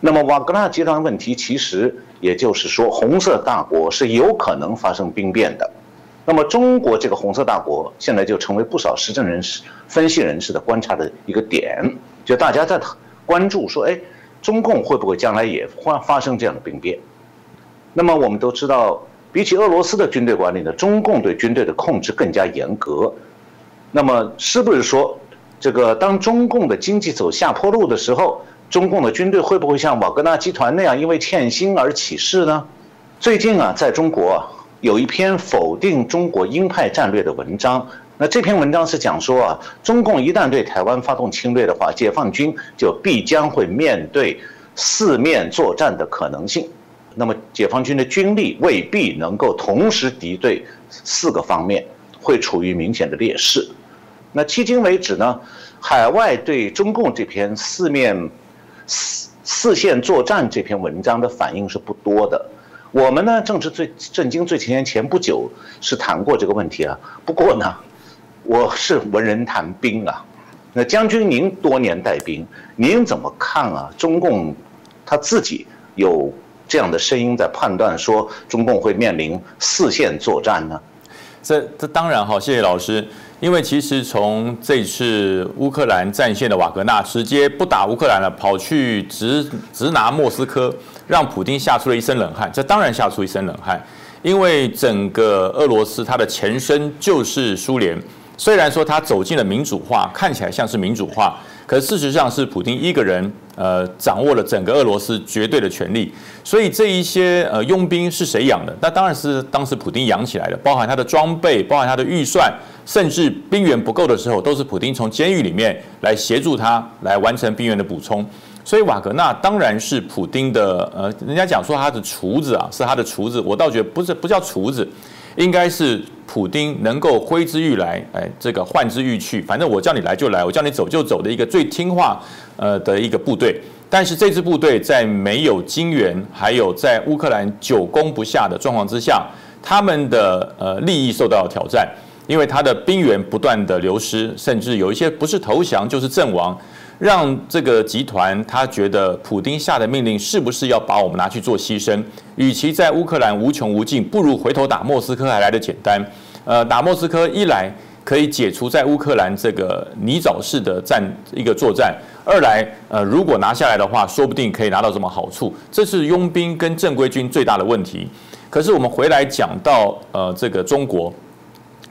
那么瓦格纳集团问题，其实也就是说，红色大国是有可能发生兵变的。那么中国这个红色大国，现在就成为不少时政人士、分析人士的观察的一个点，就大家在关注说，哎，中共会不会将来也发发生这样的兵变？那么我们都知道，比起俄罗斯的军队管理呢，中共对军队的控制更加严格。那么是不是说，这个当中共的经济走下坡路的时候，中共的军队会不会像瓦格纳集团那样因为欠薪而起事呢？最近啊，在中国有一篇否定中国鹰派战略的文章。那这篇文章是讲说啊，中共一旦对台湾发动侵略的话，解放军就必将会面对四面作战的可能性。那么解放军的军力未必能够同时敌对四个方面，会处于明显的劣势。那迄今为止呢，海外对中共这篇四面四四线作战这篇文章的反应是不多的。我们呢，正是最震惊最前沿前不久是谈过这个问题啊。不过呢。我是文人谈兵啊，那将军您多年带兵，您怎么看啊？中共他自己有这样的声音在判断说，中共会面临四线作战呢？这这当然哈，谢谢老师。因为其实从这次乌克兰战线的瓦格纳直接不打乌克兰了，跑去直直拿莫斯科，让普京吓出了一身冷汗。这当然吓出一身冷汗，因为整个俄罗斯它的前身就是苏联。虽然说它走进了民主化，看起来像是民主化，可事实上是普京一个人，呃，掌握了整个俄罗斯绝对的权力。所以这一些呃佣兵是谁养的？那当然是当时普京养起来的，包含他的装备，包含他的预算，甚至兵源不够的时候，都是普京从监狱里面来协助他来完成兵源的补充。所以瓦格纳当然是普京的，呃，人家讲说他的厨子啊，是他的厨子，我倒觉得不是，不叫厨子。应该是普丁能够挥之欲来，哎，这个换之欲去，反正我叫你来就来，我叫你走就走的一个最听话，呃的一个部队。但是这支部队在没有金援，还有在乌克兰久攻不下的状况之下，他们的呃利益受到了挑战，因为他的兵员不断的流失，甚至有一些不是投降就是阵亡。让这个集团他觉得普丁下的命令是不是要把我们拿去做牺牲？与其在乌克兰无穷无尽，不如回头打莫斯科还来得简单。呃，打莫斯科一来可以解除在乌克兰这个泥沼式的战一个作战，二来呃如果拿下来的话，说不定可以拿到什么好处。这是佣兵跟正规军最大的问题。可是我们回来讲到呃这个中国，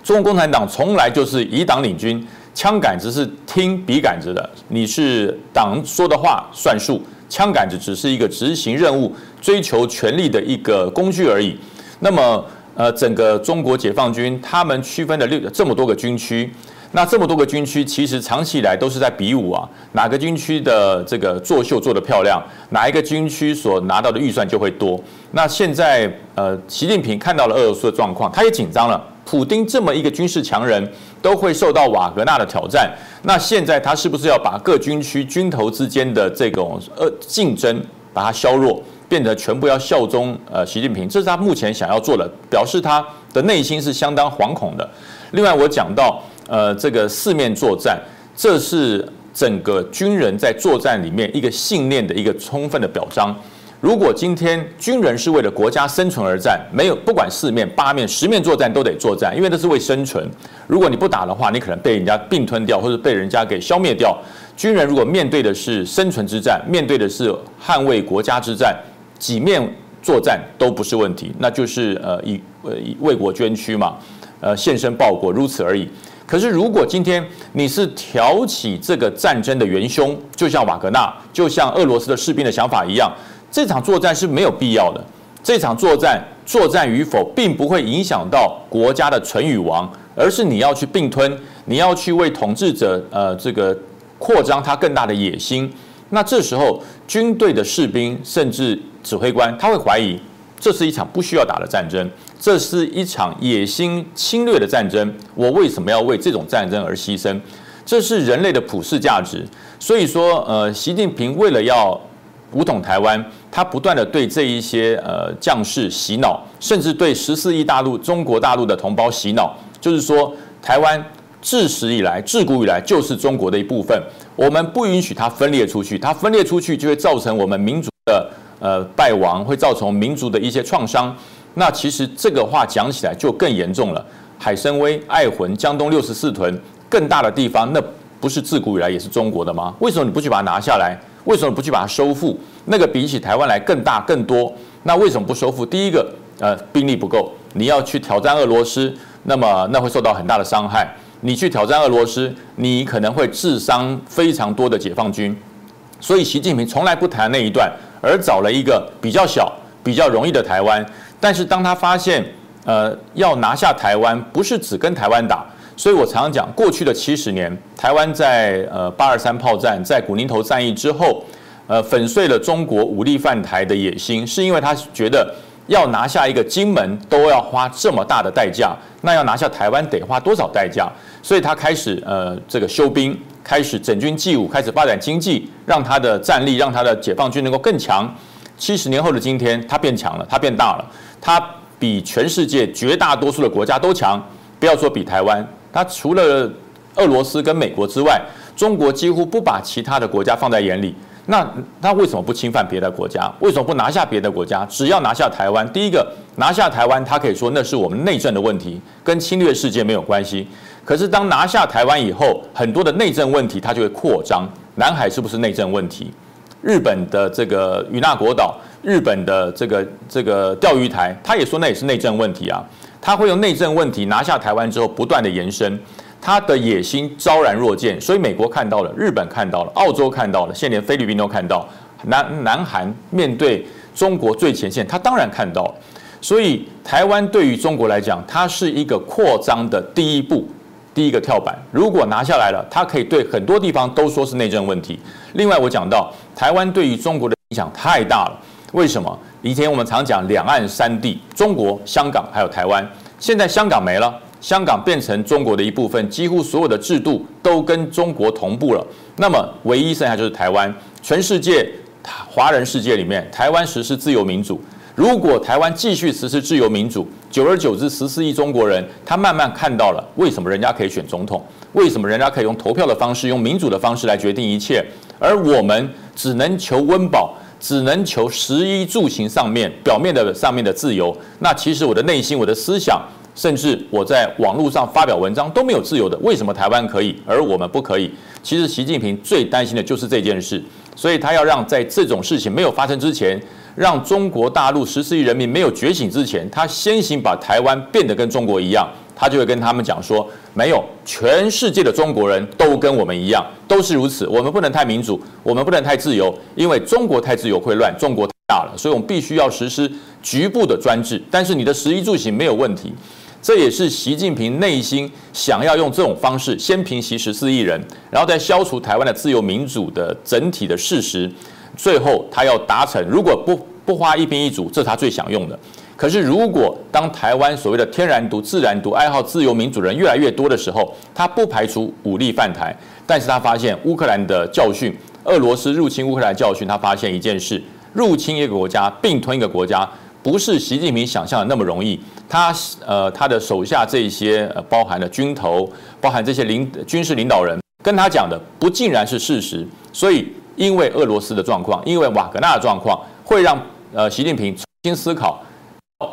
中国共产党从来就是以党领军。枪杆子是听笔杆子的，你是党说的话算数，枪杆子只是一个执行任务、追求权力的一个工具而已。那么，呃，整个中国解放军他们区分的六这么多个军区，那这么多个军区其实长期以来都是在比武啊，哪个军区的这个作秀做得漂亮，哪一个军区所拿到的预算就会多。那现在，呃，习近平看到了俄罗斯的状况，他也紧张了。普丁这么一个军事强人，都会受到瓦格纳的挑战。那现在他是不是要把各军区军头之间的这种呃竞争，把它削弱，变得全部要效忠呃习近平？这是他目前想要做的，表示他的内心是相当惶恐的。另外，我讲到呃这个四面作战，这是整个军人在作战里面一个信念的一个充分的表彰。如果今天军人是为了国家生存而战，没有不管四面八面十面作战都得作战，因为那是为生存。如果你不打的话，你可能被人家并吞掉，或者被人家给消灭掉。军人如果面对的是生存之战，面对的是捍卫国家之战，几面作战都不是问题，那就是呃以呃以为国捐躯嘛，呃献身报国，如此而已。可是如果今天你是挑起这个战争的元凶，就像瓦格纳，就像俄罗斯的士兵的想法一样。这场作战是没有必要的。这场作战作战与否，并不会影响到国家的存与亡，而是你要去并吞，你要去为统治者呃这个扩张他更大的野心。那这时候，军队的士兵甚至指挥官，他会怀疑，这是一场不需要打的战争，这是一场野心侵略的战争。我为什么要为这种战争而牺牲？这是人类的普世价值。所以说，呃，习近平为了要古统台湾。他不断的对这一些呃将士洗脑，甚至对十四亿大陆中国大陆的同胞洗脑，就是说台湾自始以来、自古以来就是中国的一部分，我们不允许它分裂出去，它分裂出去就会造成我们民族的呃败亡，会造成民族的一些创伤。那其实这个话讲起来就更严重了。海参崴、爱魂、江东六十四屯更大的地方，那不是自古以来也是中国的吗？为什么你不去把它拿下来？为什么不去把它收复？那个比起台湾来更大更多，那为什么不收复？第一个，呃，兵力不够，你要去挑战俄罗斯，那么那会受到很大的伤害。你去挑战俄罗斯，你可能会致伤非常多的解放军。所以习近平从来不谈那一段，而找了一个比较小、比较容易的台湾。但是当他发现，呃，要拿下台湾，不是只跟台湾打。所以我常常讲，过去的七十年，台湾在呃八二三炮战、在古宁头战役之后，呃粉碎了中国武力犯台的野心，是因为他觉得要拿下一个金门都要花这么大的代价，那要拿下台湾得花多少代价？所以他开始呃这个修兵。开始整军纪武，开始发展经济，让他的战力，让他的解放军能够更强。七十年后的今天，他变强了，他变大了，他比全世界绝大多数的国家都强。不要说比台湾，他除了俄罗斯跟美国之外，中国几乎不把其他的国家放在眼里。那他为什么不侵犯别的国家？为什么不拿下别的国家？只要拿下台湾，第一个拿下台湾，他可以说那是我们内政的问题，跟侵略世界没有关系。可是当拿下台湾以后，很多的内政问题它就会扩张。南海是不是内政问题？日本的这个与那国岛，日本的这个这个钓鱼台，他也说那也是内政问题啊。他会用内政问题拿下台湾之后，不断的延伸，他的野心昭然若见。所以美国看到了，日本看到了，澳洲看到了，现在连菲律宾都看到。南南韩面对中国最前线，他当然看到了。所以台湾对于中国来讲，它是一个扩张的第一步。第一个跳板，如果拿下来了，它可以对很多地方都说是内政问题。另外，我讲到台湾对于中国的影响太大了。为什么？以前我们常讲两岸三地，中国、香港还有台湾。现在香港没了，香港变成中国的一部分，几乎所有的制度都跟中国同步了。那么，唯一剩下就是台湾。全世界华人世界里面，台湾实施自由民主。如果台湾继续实施自由民主，久而久之，十四亿中国人他慢慢看到了为什么人家可以选总统，为什么人家可以用投票的方式、用民主的方式来决定一切，而我们只能求温饱，只能求食衣住行上面表面的上面的自由。那其实我的内心、我的思想，甚至我在网络上发表文章都没有自由的。为什么台湾可以，而我们不可以？其实习近平最担心的就是这件事，所以他要让在这种事情没有发生之前。让中国大陆十四亿人民没有觉醒之前，他先行把台湾变得跟中国一样，他就会跟他们讲说：没有，全世界的中国人都跟我们一样，都是如此。我们不能太民主，我们不能太自由，因为中国太自由会乱，中国太大了，所以我们必须要实施局部的专制。但是你的食衣住行没有问题，这也是习近平内心想要用这种方式先平息十四亿人，然后再消除台湾的自由民主的整体的事实。最后，他要达成，如果不不花一兵一卒，这是他最想用的。可是，如果当台湾所谓的天然独、自然独、爱好自由民主人越来越多的时候，他不排除武力犯台。但是他发现乌克兰的教训，俄罗斯入侵乌克兰教训，他发现一件事：入侵一个国家、并吞一个国家，不是习近平想象的那么容易。他呃，他的手下这些呃包含了军头，包含这些领军事领导人，跟他讲的不尽然是事实，所以。因为俄罗斯的状况，因为瓦格纳的状况，会让呃习近平重新思考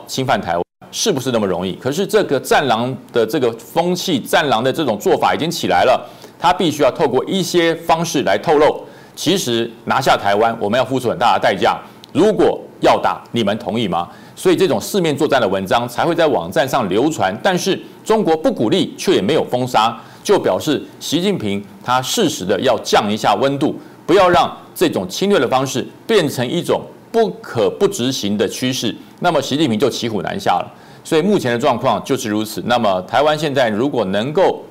侵犯台湾是不是那么容易。可是这个战狼的这个风气，战狼的这种做法已经起来了，他必须要透过一些方式来透露，其实拿下台湾我们要付出很大的代价。如果要打，你们同意吗？所以这种四面作战的文章才会在网站上流传。但是中国不鼓励，却也没有封杀，就表示习近平他适时的要降一下温度。不要让这种侵略的方式变成一种不可不执行的趋势，那么习近平就骑虎难下了。所以目前的状况就是如此。那么台湾现在如果能够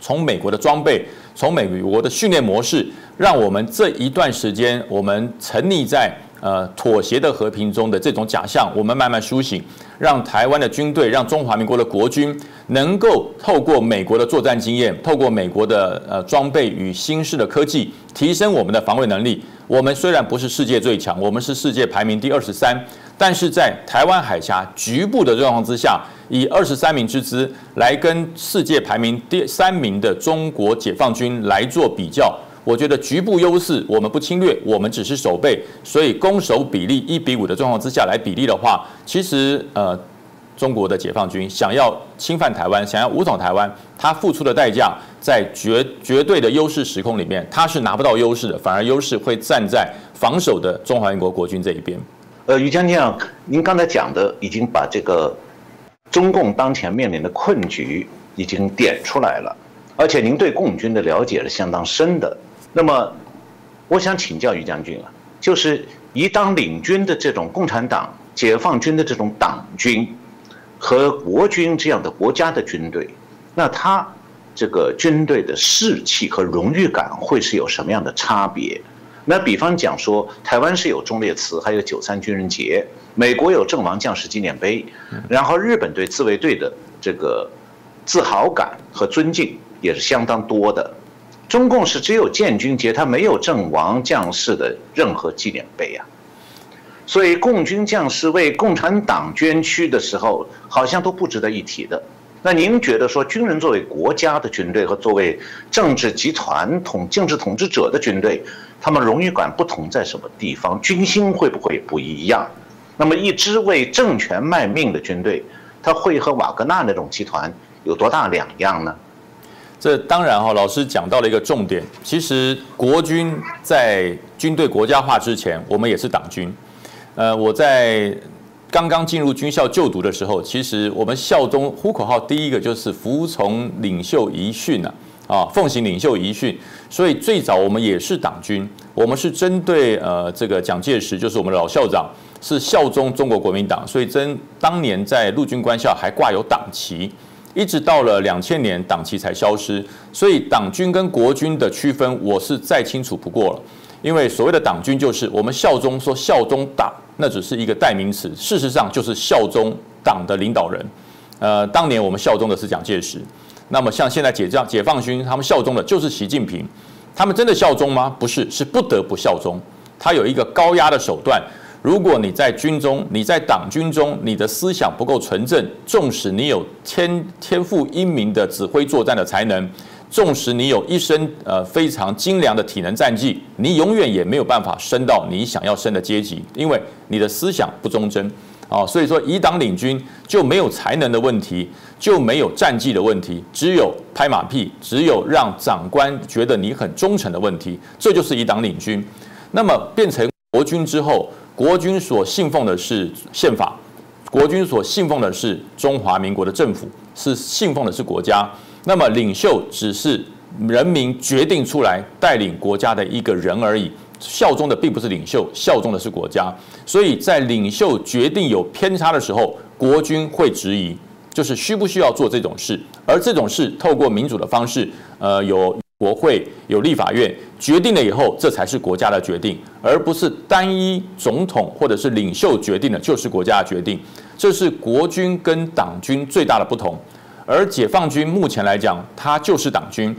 从美国的装备、从美国的训练模式，让我们这一段时间我们沉溺在。呃，妥协的和平中的这种假象，我们慢慢苏醒，让台湾的军队，让中华民国的国军，能够透过美国的作战经验，透过美国的呃装备与新式的科技，提升我们的防卫能力。我们虽然不是世界最强，我们是世界排名第二十三，但是在台湾海峡局部的状况之下，以二十三名之姿来跟世界排名第三名的中国解放军来做比较。我觉得局部优势，我们不侵略，我们只是守备，所以攻守比例一比五的状况之下来比例的话，其实呃，中国的解放军想要侵犯台湾，想要武统台湾，他付出的代价在绝绝对的优势时空里面，他是拿不到优势的，反而优势会站在防守的中华民国国军这一边。呃，于将军啊，您刚才讲的已经把这个中共当前面临的困局已经点出来了。而且您对共军的了解是相当深的。那么，我想请教于将军啊，就是一当领军的这种共产党、解放军的这种党军，和国军这样的国家的军队，那他这个军队的士气和荣誉感会是有什么样的差别？那比方讲说，台湾是有忠烈祠，还有九三军人节；美国有阵亡将士纪念碑，然后日本对自卫队的这个自豪感和尊敬也是相当多的。中共是只有建军节，它没有阵亡将士的任何纪念碑啊。所以，共军将士为共产党捐躯的时候，好像都不值得一提的。那您觉得说，军人作为国家的军队和作为政治集团统政治统治者的军队？他们荣誉感不同在什么地方？军心会不会不一样？那么一支为政权卖命的军队，它会和瓦格纳那种集团有多大两样呢？这当然哈，老师讲到了一个重点。其实国军在军队国家化之前，我们也是党军。呃，我在刚刚进入军校就读的时候，其实我们校中呼口号第一个就是服从领袖遗训啊。啊，奉行领袖遗训，所以最早我们也是党军，我们是针对呃这个蒋介石，就是我们的老校长，是效忠中国国民党，所以真当年在陆军官校还挂有党旗，一直到了两千年党旗才消失，所以党军跟国军的区分我是再清楚不过了，因为所谓的党军就是我们效忠说效忠党，那只是一个代名词，事实上就是效忠党的领导人，呃，当年我们效忠的是蒋介石。那么像现在解放解放军，他们效忠的就是习近平，他们真的效忠吗？不是，是不得不效忠。他有一个高压的手段。如果你在军中，你在党军中，你的思想不够纯正，纵使你有天天赋英明的指挥作战的才能，纵使你有一身呃非常精良的体能战绩，你永远也没有办法升到你想要升的阶级，因为你的思想不忠贞。啊，所以说以党领军就没有才能的问题，就没有战绩的问题，只有拍马屁，只有让长官觉得你很忠诚的问题，这就是以党领军。那么变成国军之后，国军所信奉的是宪法，国军所信奉的是中华民国的政府，是信奉的是国家。那么领袖只是人民决定出来带领国家的一个人而已。效忠的并不是领袖，效忠的是国家。所以在领袖决定有偏差的时候，国军会质疑，就是需不需要做这种事。而这种事透过民主的方式，呃，有国会、有立法院决定了以后，这才是国家的决定，而不是单一总统或者是领袖决定的，就是国家的决定。这是国军跟党军最大的不同。而解放军目前来讲，它就是党军，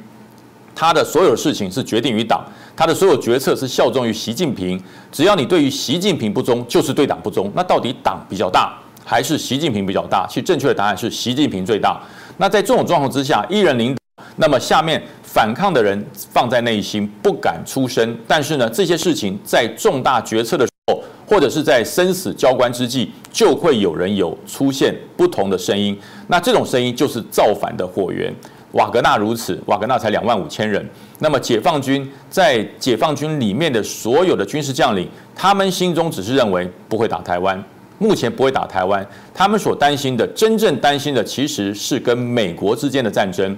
它的所有事情是决定于党。他的所有决策是效忠于习近平，只要你对于习近平不忠，就是对党不忠。那到底党比较大，还是习近平比较大？其实正确的答案是习近平最大。那在这种状况之下，一人领导，那么下面反抗的人放在内心不敢出声。但是呢，这些事情在重大决策的时候，或者是在生死交关之际，就会有人有出现不同的声音。那这种声音就是造反的火源。瓦格纳如此，瓦格纳才两万五千人。那么解放军在解放军里面的所有的军事将领，他们心中只是认为不会打台湾，目前不会打台湾。他们所担心的，真正担心的其实是跟美国之间的战争。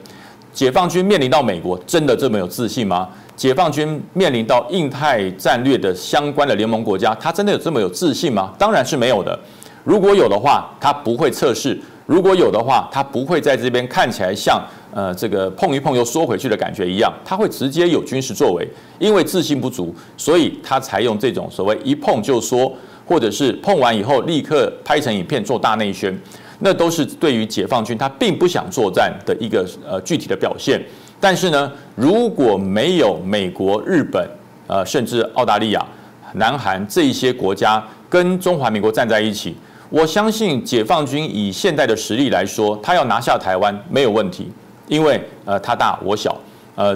解放军面临到美国，真的这么有自信吗？解放军面临到印太战略的相关的联盟国家，他真的有这么有自信吗？当然是没有的。如果有的话，他不会测试；如果有的话，他不会在这边看起来像。呃，这个碰一碰又缩回去的感觉一样，他会直接有军事作为，因为自信不足，所以他才用这种所谓一碰就缩，或者是碰完以后立刻拍成影片做大内宣，那都是对于解放军他并不想作战的一个呃具体的表现。但是呢，如果没有美国、日本，呃，甚至澳大利亚、南韩这一些国家跟中华民国站在一起，我相信解放军以现在的实力来说，他要拿下台湾没有问题。因为呃他大我小，呃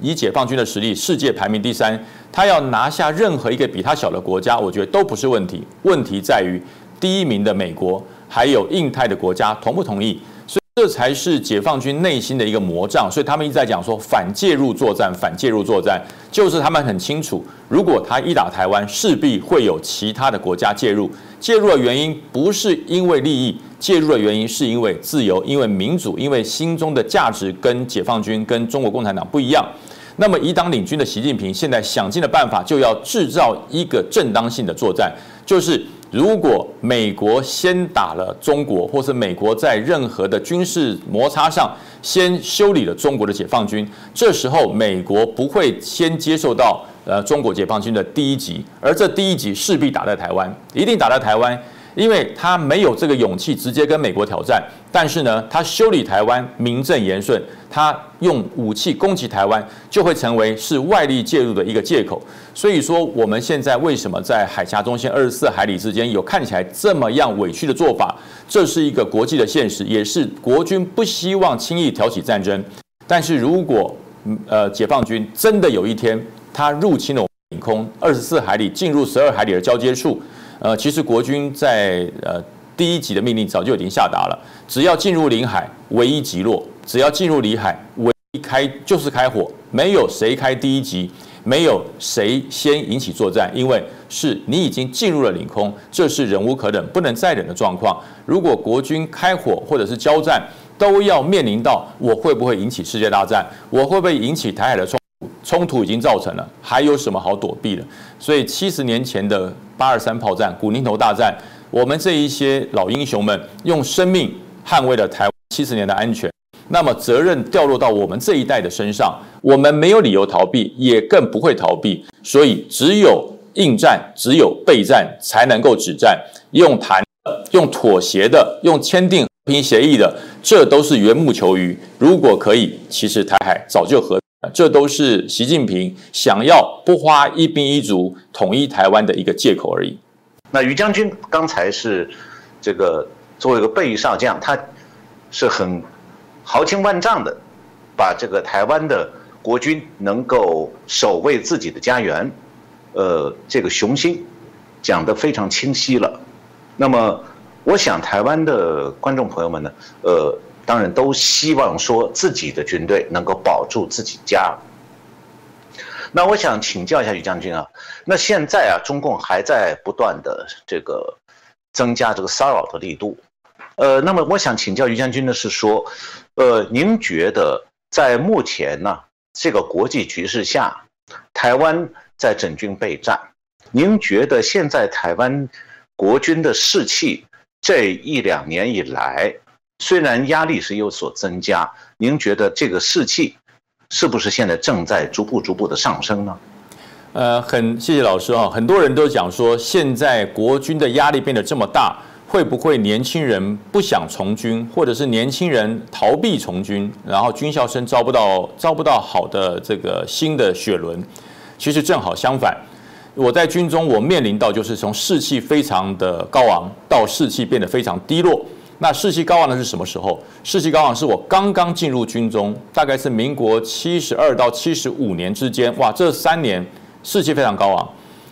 以解放军的实力，世界排名第三，他要拿下任何一个比他小的国家，我觉得都不是问题。问题在于第一名的美国，还有印太的国家同不同意。所以这才是解放军内心的一个魔障，所以他们一直在讲说反介入作战，反介入作战，就是他们很清楚，如果他一打台湾，势必会有其他的国家介入。介入的原因不是因为利益，介入的原因是因为自由，因为民主，因为心中的价值跟解放军、跟中国共产党不一样。那么以党领军的习近平现在想尽的办法，就要制造一个正当性的作战，就是。如果美国先打了中国，或是美国在任何的军事摩擦上先修理了中国的解放军，这时候美国不会先接受到呃中国解放军的第一级，而这第一级势必打在台湾，一定打在台湾。因为他没有这个勇气直接跟美国挑战，但是呢，他修理台湾名正言顺，他用武器攻击台湾，就会成为是外力介入的一个借口。所以说，我们现在为什么在海峡中线二十四海里之间有看起来这么样委屈的做法？这是一个国际的现实，也是国军不希望轻易挑起战争。但是如果呃解放军真的有一天他入侵了领空二十四海里，进入十二海里的交接处。呃，其实国军在呃第一级的命令早就已经下达了，只要进入领海，唯一击落；只要进入领海，唯一开就是开火，没有谁开第一级，没有谁先引起作战，因为是你已经进入了领空，这是忍无可忍、不能再忍的状况。如果国军开火或者是交战，都要面临到我会不会引起世界大战，我会不会引起台海的冲冲突已经造成了，还有什么好躲避的？所以七十年前的。八二三炮战、古宁头大战，我们这一些老英雄们用生命捍卫了台湾七十年的安全，那么责任掉落到我们这一代的身上，我们没有理由逃避，也更不会逃避。所以，只有应战，只有备战，才能够止战。用谈、用妥协的、用签订和平协议的，这都是缘木求鱼。如果可以，其实台海早就和。这都是习近平想要不花一兵一卒统一台湾的一个借口而已。那于将军刚才是这个作为一个备役少将，他是很豪情万丈的，把这个台湾的国军能够守卫自己的家园，呃，这个雄心讲得非常清晰了。那么，我想台湾的观众朋友们呢，呃。当然都希望说自己的军队能够保住自己家。那我想请教一下于将军啊，那现在啊，中共还在不断的这个增加这个骚扰的力度，呃，那么我想请教于将军的是说，呃，您觉得在目前呢这个国际局势下，台湾在整军备战，您觉得现在台湾国军的士气这一两年以来？虽然压力是有所增加，您觉得这个士气是不是现在正在逐步逐步的上升呢？呃，很谢谢老师啊，很多人都讲说，现在国军的压力变得这么大，会不会年轻人不想从军，或者是年轻人逃避从军，然后军校生招不到招不到好的这个新的血轮？其实正好相反，我在军中我面临到就是从士气非常的高昂到士气变得非常低落。那士气高昂的是什么时候？士气高昂是我刚刚进入军中，大概是民国七十二到七十五年之间。哇，这三年士气非常高昂，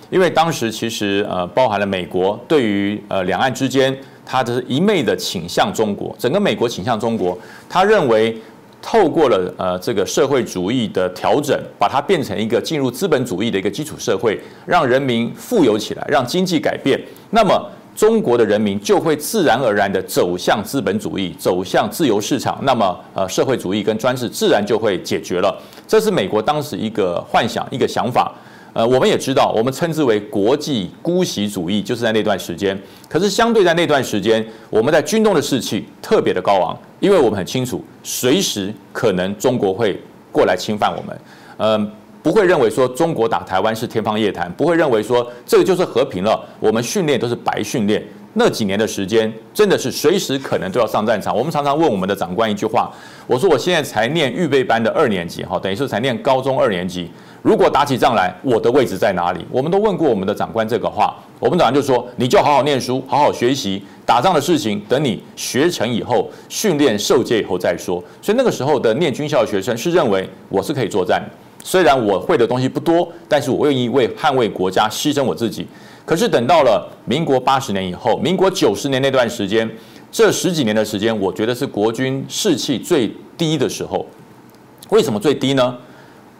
因为当时其实呃包含了美国对于呃两岸之间，它的一昧的倾向中国，整个美国倾向中国，他认为透过了呃这个社会主义的调整，把它变成一个进入资本主义的一个基础社会，让人民富有起来，让经济改变。那么中国的人民就会自然而然的走向资本主义，走向自由市场，那么呃社会主义跟专制自然就会解决了。这是美国当时一个幻想，一个想法。呃，我们也知道，我们称之为国际姑息主义，就是在那段时间。可是相对在那段时间，我们在军中的士气特别的高昂，因为我们很清楚，随时可能中国会过来侵犯我们。嗯。不会认为说中国打台湾是天方夜谭，不会认为说这个就是和平了。我们训练都是白训练，那几年的时间真的是随时可能都要上战场。我们常常问我们的长官一句话，我说我现在才念预备班的二年级，哈，等于是才念高中二年级。如果打起仗来，我的位置在哪里？我们都问过我们的长官这个话，我们长官就说你就好好念书，好好学习，打仗的事情等你学成以后，训练受戒以后再说。所以那个时候的念军校的学生是认为我是可以作战。虽然我会的东西不多，但是我愿意为捍卫国家牺牲我自己。可是等到了民国八十年以后，民国九十年那段时间，这十几年的时间，我觉得是国军士气最低的时候。为什么最低呢？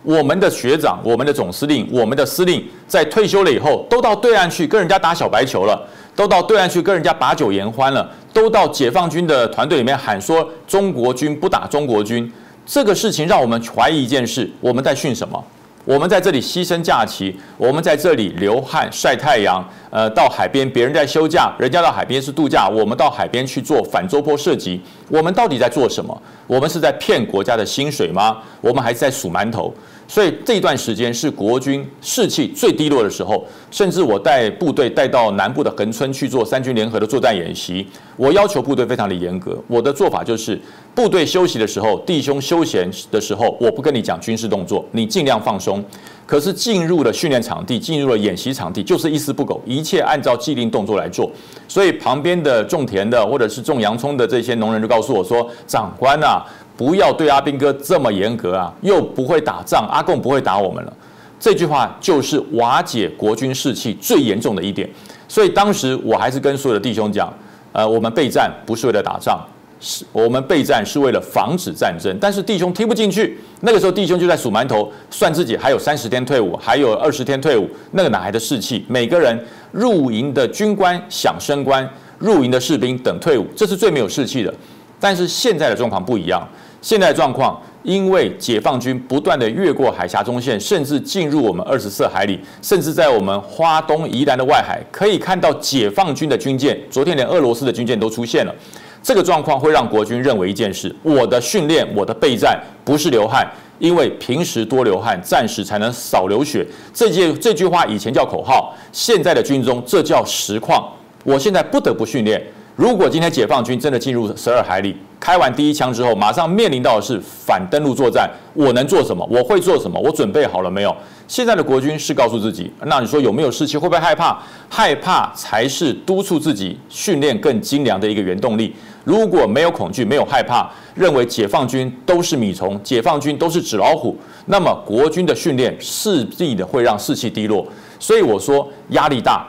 我们的学长、我们的总司令、我们的司令，在退休了以后，都到对岸去跟人家打小白球了，都到对岸去跟人家把酒言欢了，都到解放军的团队里面喊说中国军不打中国军。这个事情让我们怀疑一件事：我们在训什么？我们在这里牺牲假期，我们在这里流汗晒太阳，呃，到海边，别人在休假，人家到海边是度假，我们到海边去做反周波设计，我们到底在做什么？我们是在骗国家的薪水吗？我们还是在数馒头？所以这段时间是国军士气最低落的时候，甚至我带部队带到南部的横村去做三军联合的作战演习。我要求部队非常的严格，我的做法就是部队休息的时候，弟兄休闲的时候，我不跟你讲军事动作，你尽量放松。可是进入了训练场地，进入了演习场地，就是一丝不苟，一切按照既定动作来做。所以旁边的种田的或者是种洋葱的这些农人就告诉我说：“长官啊。”不要对阿兵哥这么严格啊！又不会打仗，阿贡不会打我们了。这句话就是瓦解国军士气最严重的一点。所以当时我还是跟所有的弟兄讲：，呃，我们备战不是为了打仗，是我们备战是为了防止战争。但是弟兄听不进去。那个时候弟兄就在数馒头，算自己还有三十天退伍，还有二十天退伍，那个哪来的士气？每个人入营的军官想升官，入营的士兵等退伍，这是最没有士气的。但是现在的状况不一样。现在的状况，因为解放军不断的越过海峡中线，甚至进入我们二十四海里，甚至在我们花东宜兰的外海，可以看到解放军的军舰。昨天连俄罗斯的军舰都出现了。这个状况会让国军认为一件事：我的训练，我的备战不是流汗，因为平时多流汗，战时才能少流血。这句这句话以前叫口号，现在的军中这叫实况。我现在不得不训练。如果今天解放军真的进入十二海里，开完第一枪之后，马上面临到的是反登陆作战，我能做什么？我会做什么？我准备好了没有？现在的国军是告诉自己，那你说有没有士气？会不会害怕？害怕才是督促自己训练更精良的一个原动力。如果没有恐惧，没有害怕，认为解放军都是米虫，解放军都是纸老虎，那么国军的训练势必的会让士气低落。所以我说压力大，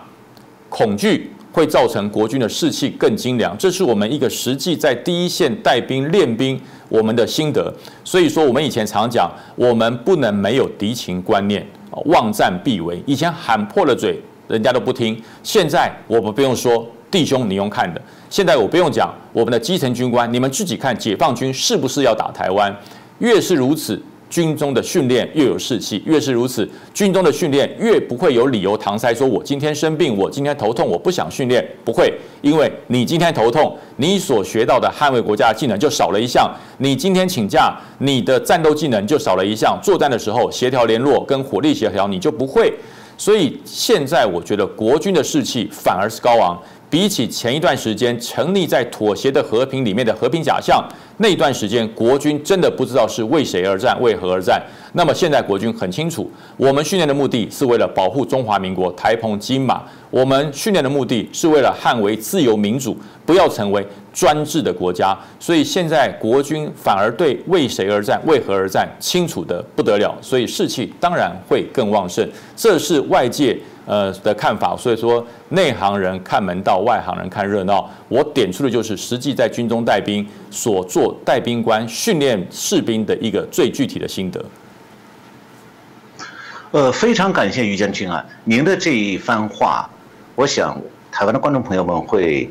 恐惧。会造成国军的士气更精良，这是我们一个实际在第一线带兵练兵我们的心得。所以说，我们以前常讲，我们不能没有敌情观念，望战必为。以前喊破了嘴，人家都不听。现在我们不用说，弟兄你用看的。现在我不用讲，我们的基层军官，你们自己看，解放军是不是要打台湾？越是如此。军中的训练越有士气，越是如此，军中的训练越不会有理由搪塞，说我今天生病，我今天头痛，我不想训练，不会，因为你今天头痛，你所学到的捍卫国家的技能就少了一项；你今天请假，你的战斗技能就少了一项。作战的时候，协调联络跟火力协调，你就不会。所以现在我觉得国军的士气反而是高昂。比起前一段时间沉溺在妥协的和平里面的和平假象，那段时间国军真的不知道是为谁而战，为何而战。那么现在国军很清楚，我们训练的目的是为了保护中华民国台澎金马，我们训练的目的是为了捍卫自由民主，不要成为专制的国家。所以现在国军反而对为谁而战，为何而战清楚的不得了，所以士气当然会更旺盛。这是外界。呃的看法，所以说内行人看门道，外行人看热闹。我点出的就是实际在军中带兵所做带兵官训练士兵的一个最具体的心得。呃，非常感谢于将军啊，您的这一番话，我想台湾的观众朋友们会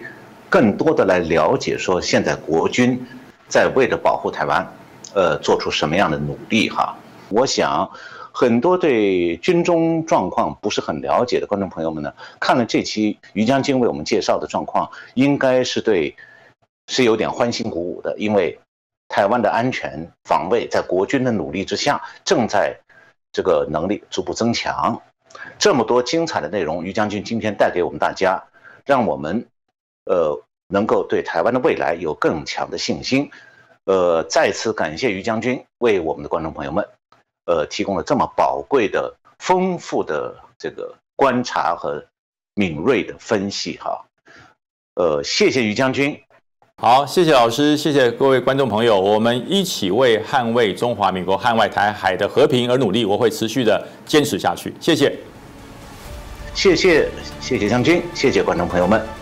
更多的来了解，说现在国军在为了保护台湾，呃，做出什么样的努力哈。我想。很多对军中状况不是很了解的观众朋友们呢，看了这期于将军为我们介绍的状况，应该是对是有点欢欣鼓舞的，因为台湾的安全防卫在国军的努力之下，正在这个能力逐步增强。这么多精彩的内容，于将军今天带给我们大家，让我们呃能够对台湾的未来有更强的信心。呃，再次感谢于将军为我们的观众朋友们。呃，提供了这么宝贵的、丰富的这个观察和敏锐的分析，哈，呃，谢谢于将军。好，谢谢老师，谢谢各位观众朋友，我们一起为捍卫中华民国、捍卫台海的和平而努力，我会持续的坚持下去。谢谢，谢谢，谢谢将军，谢谢观众朋友们。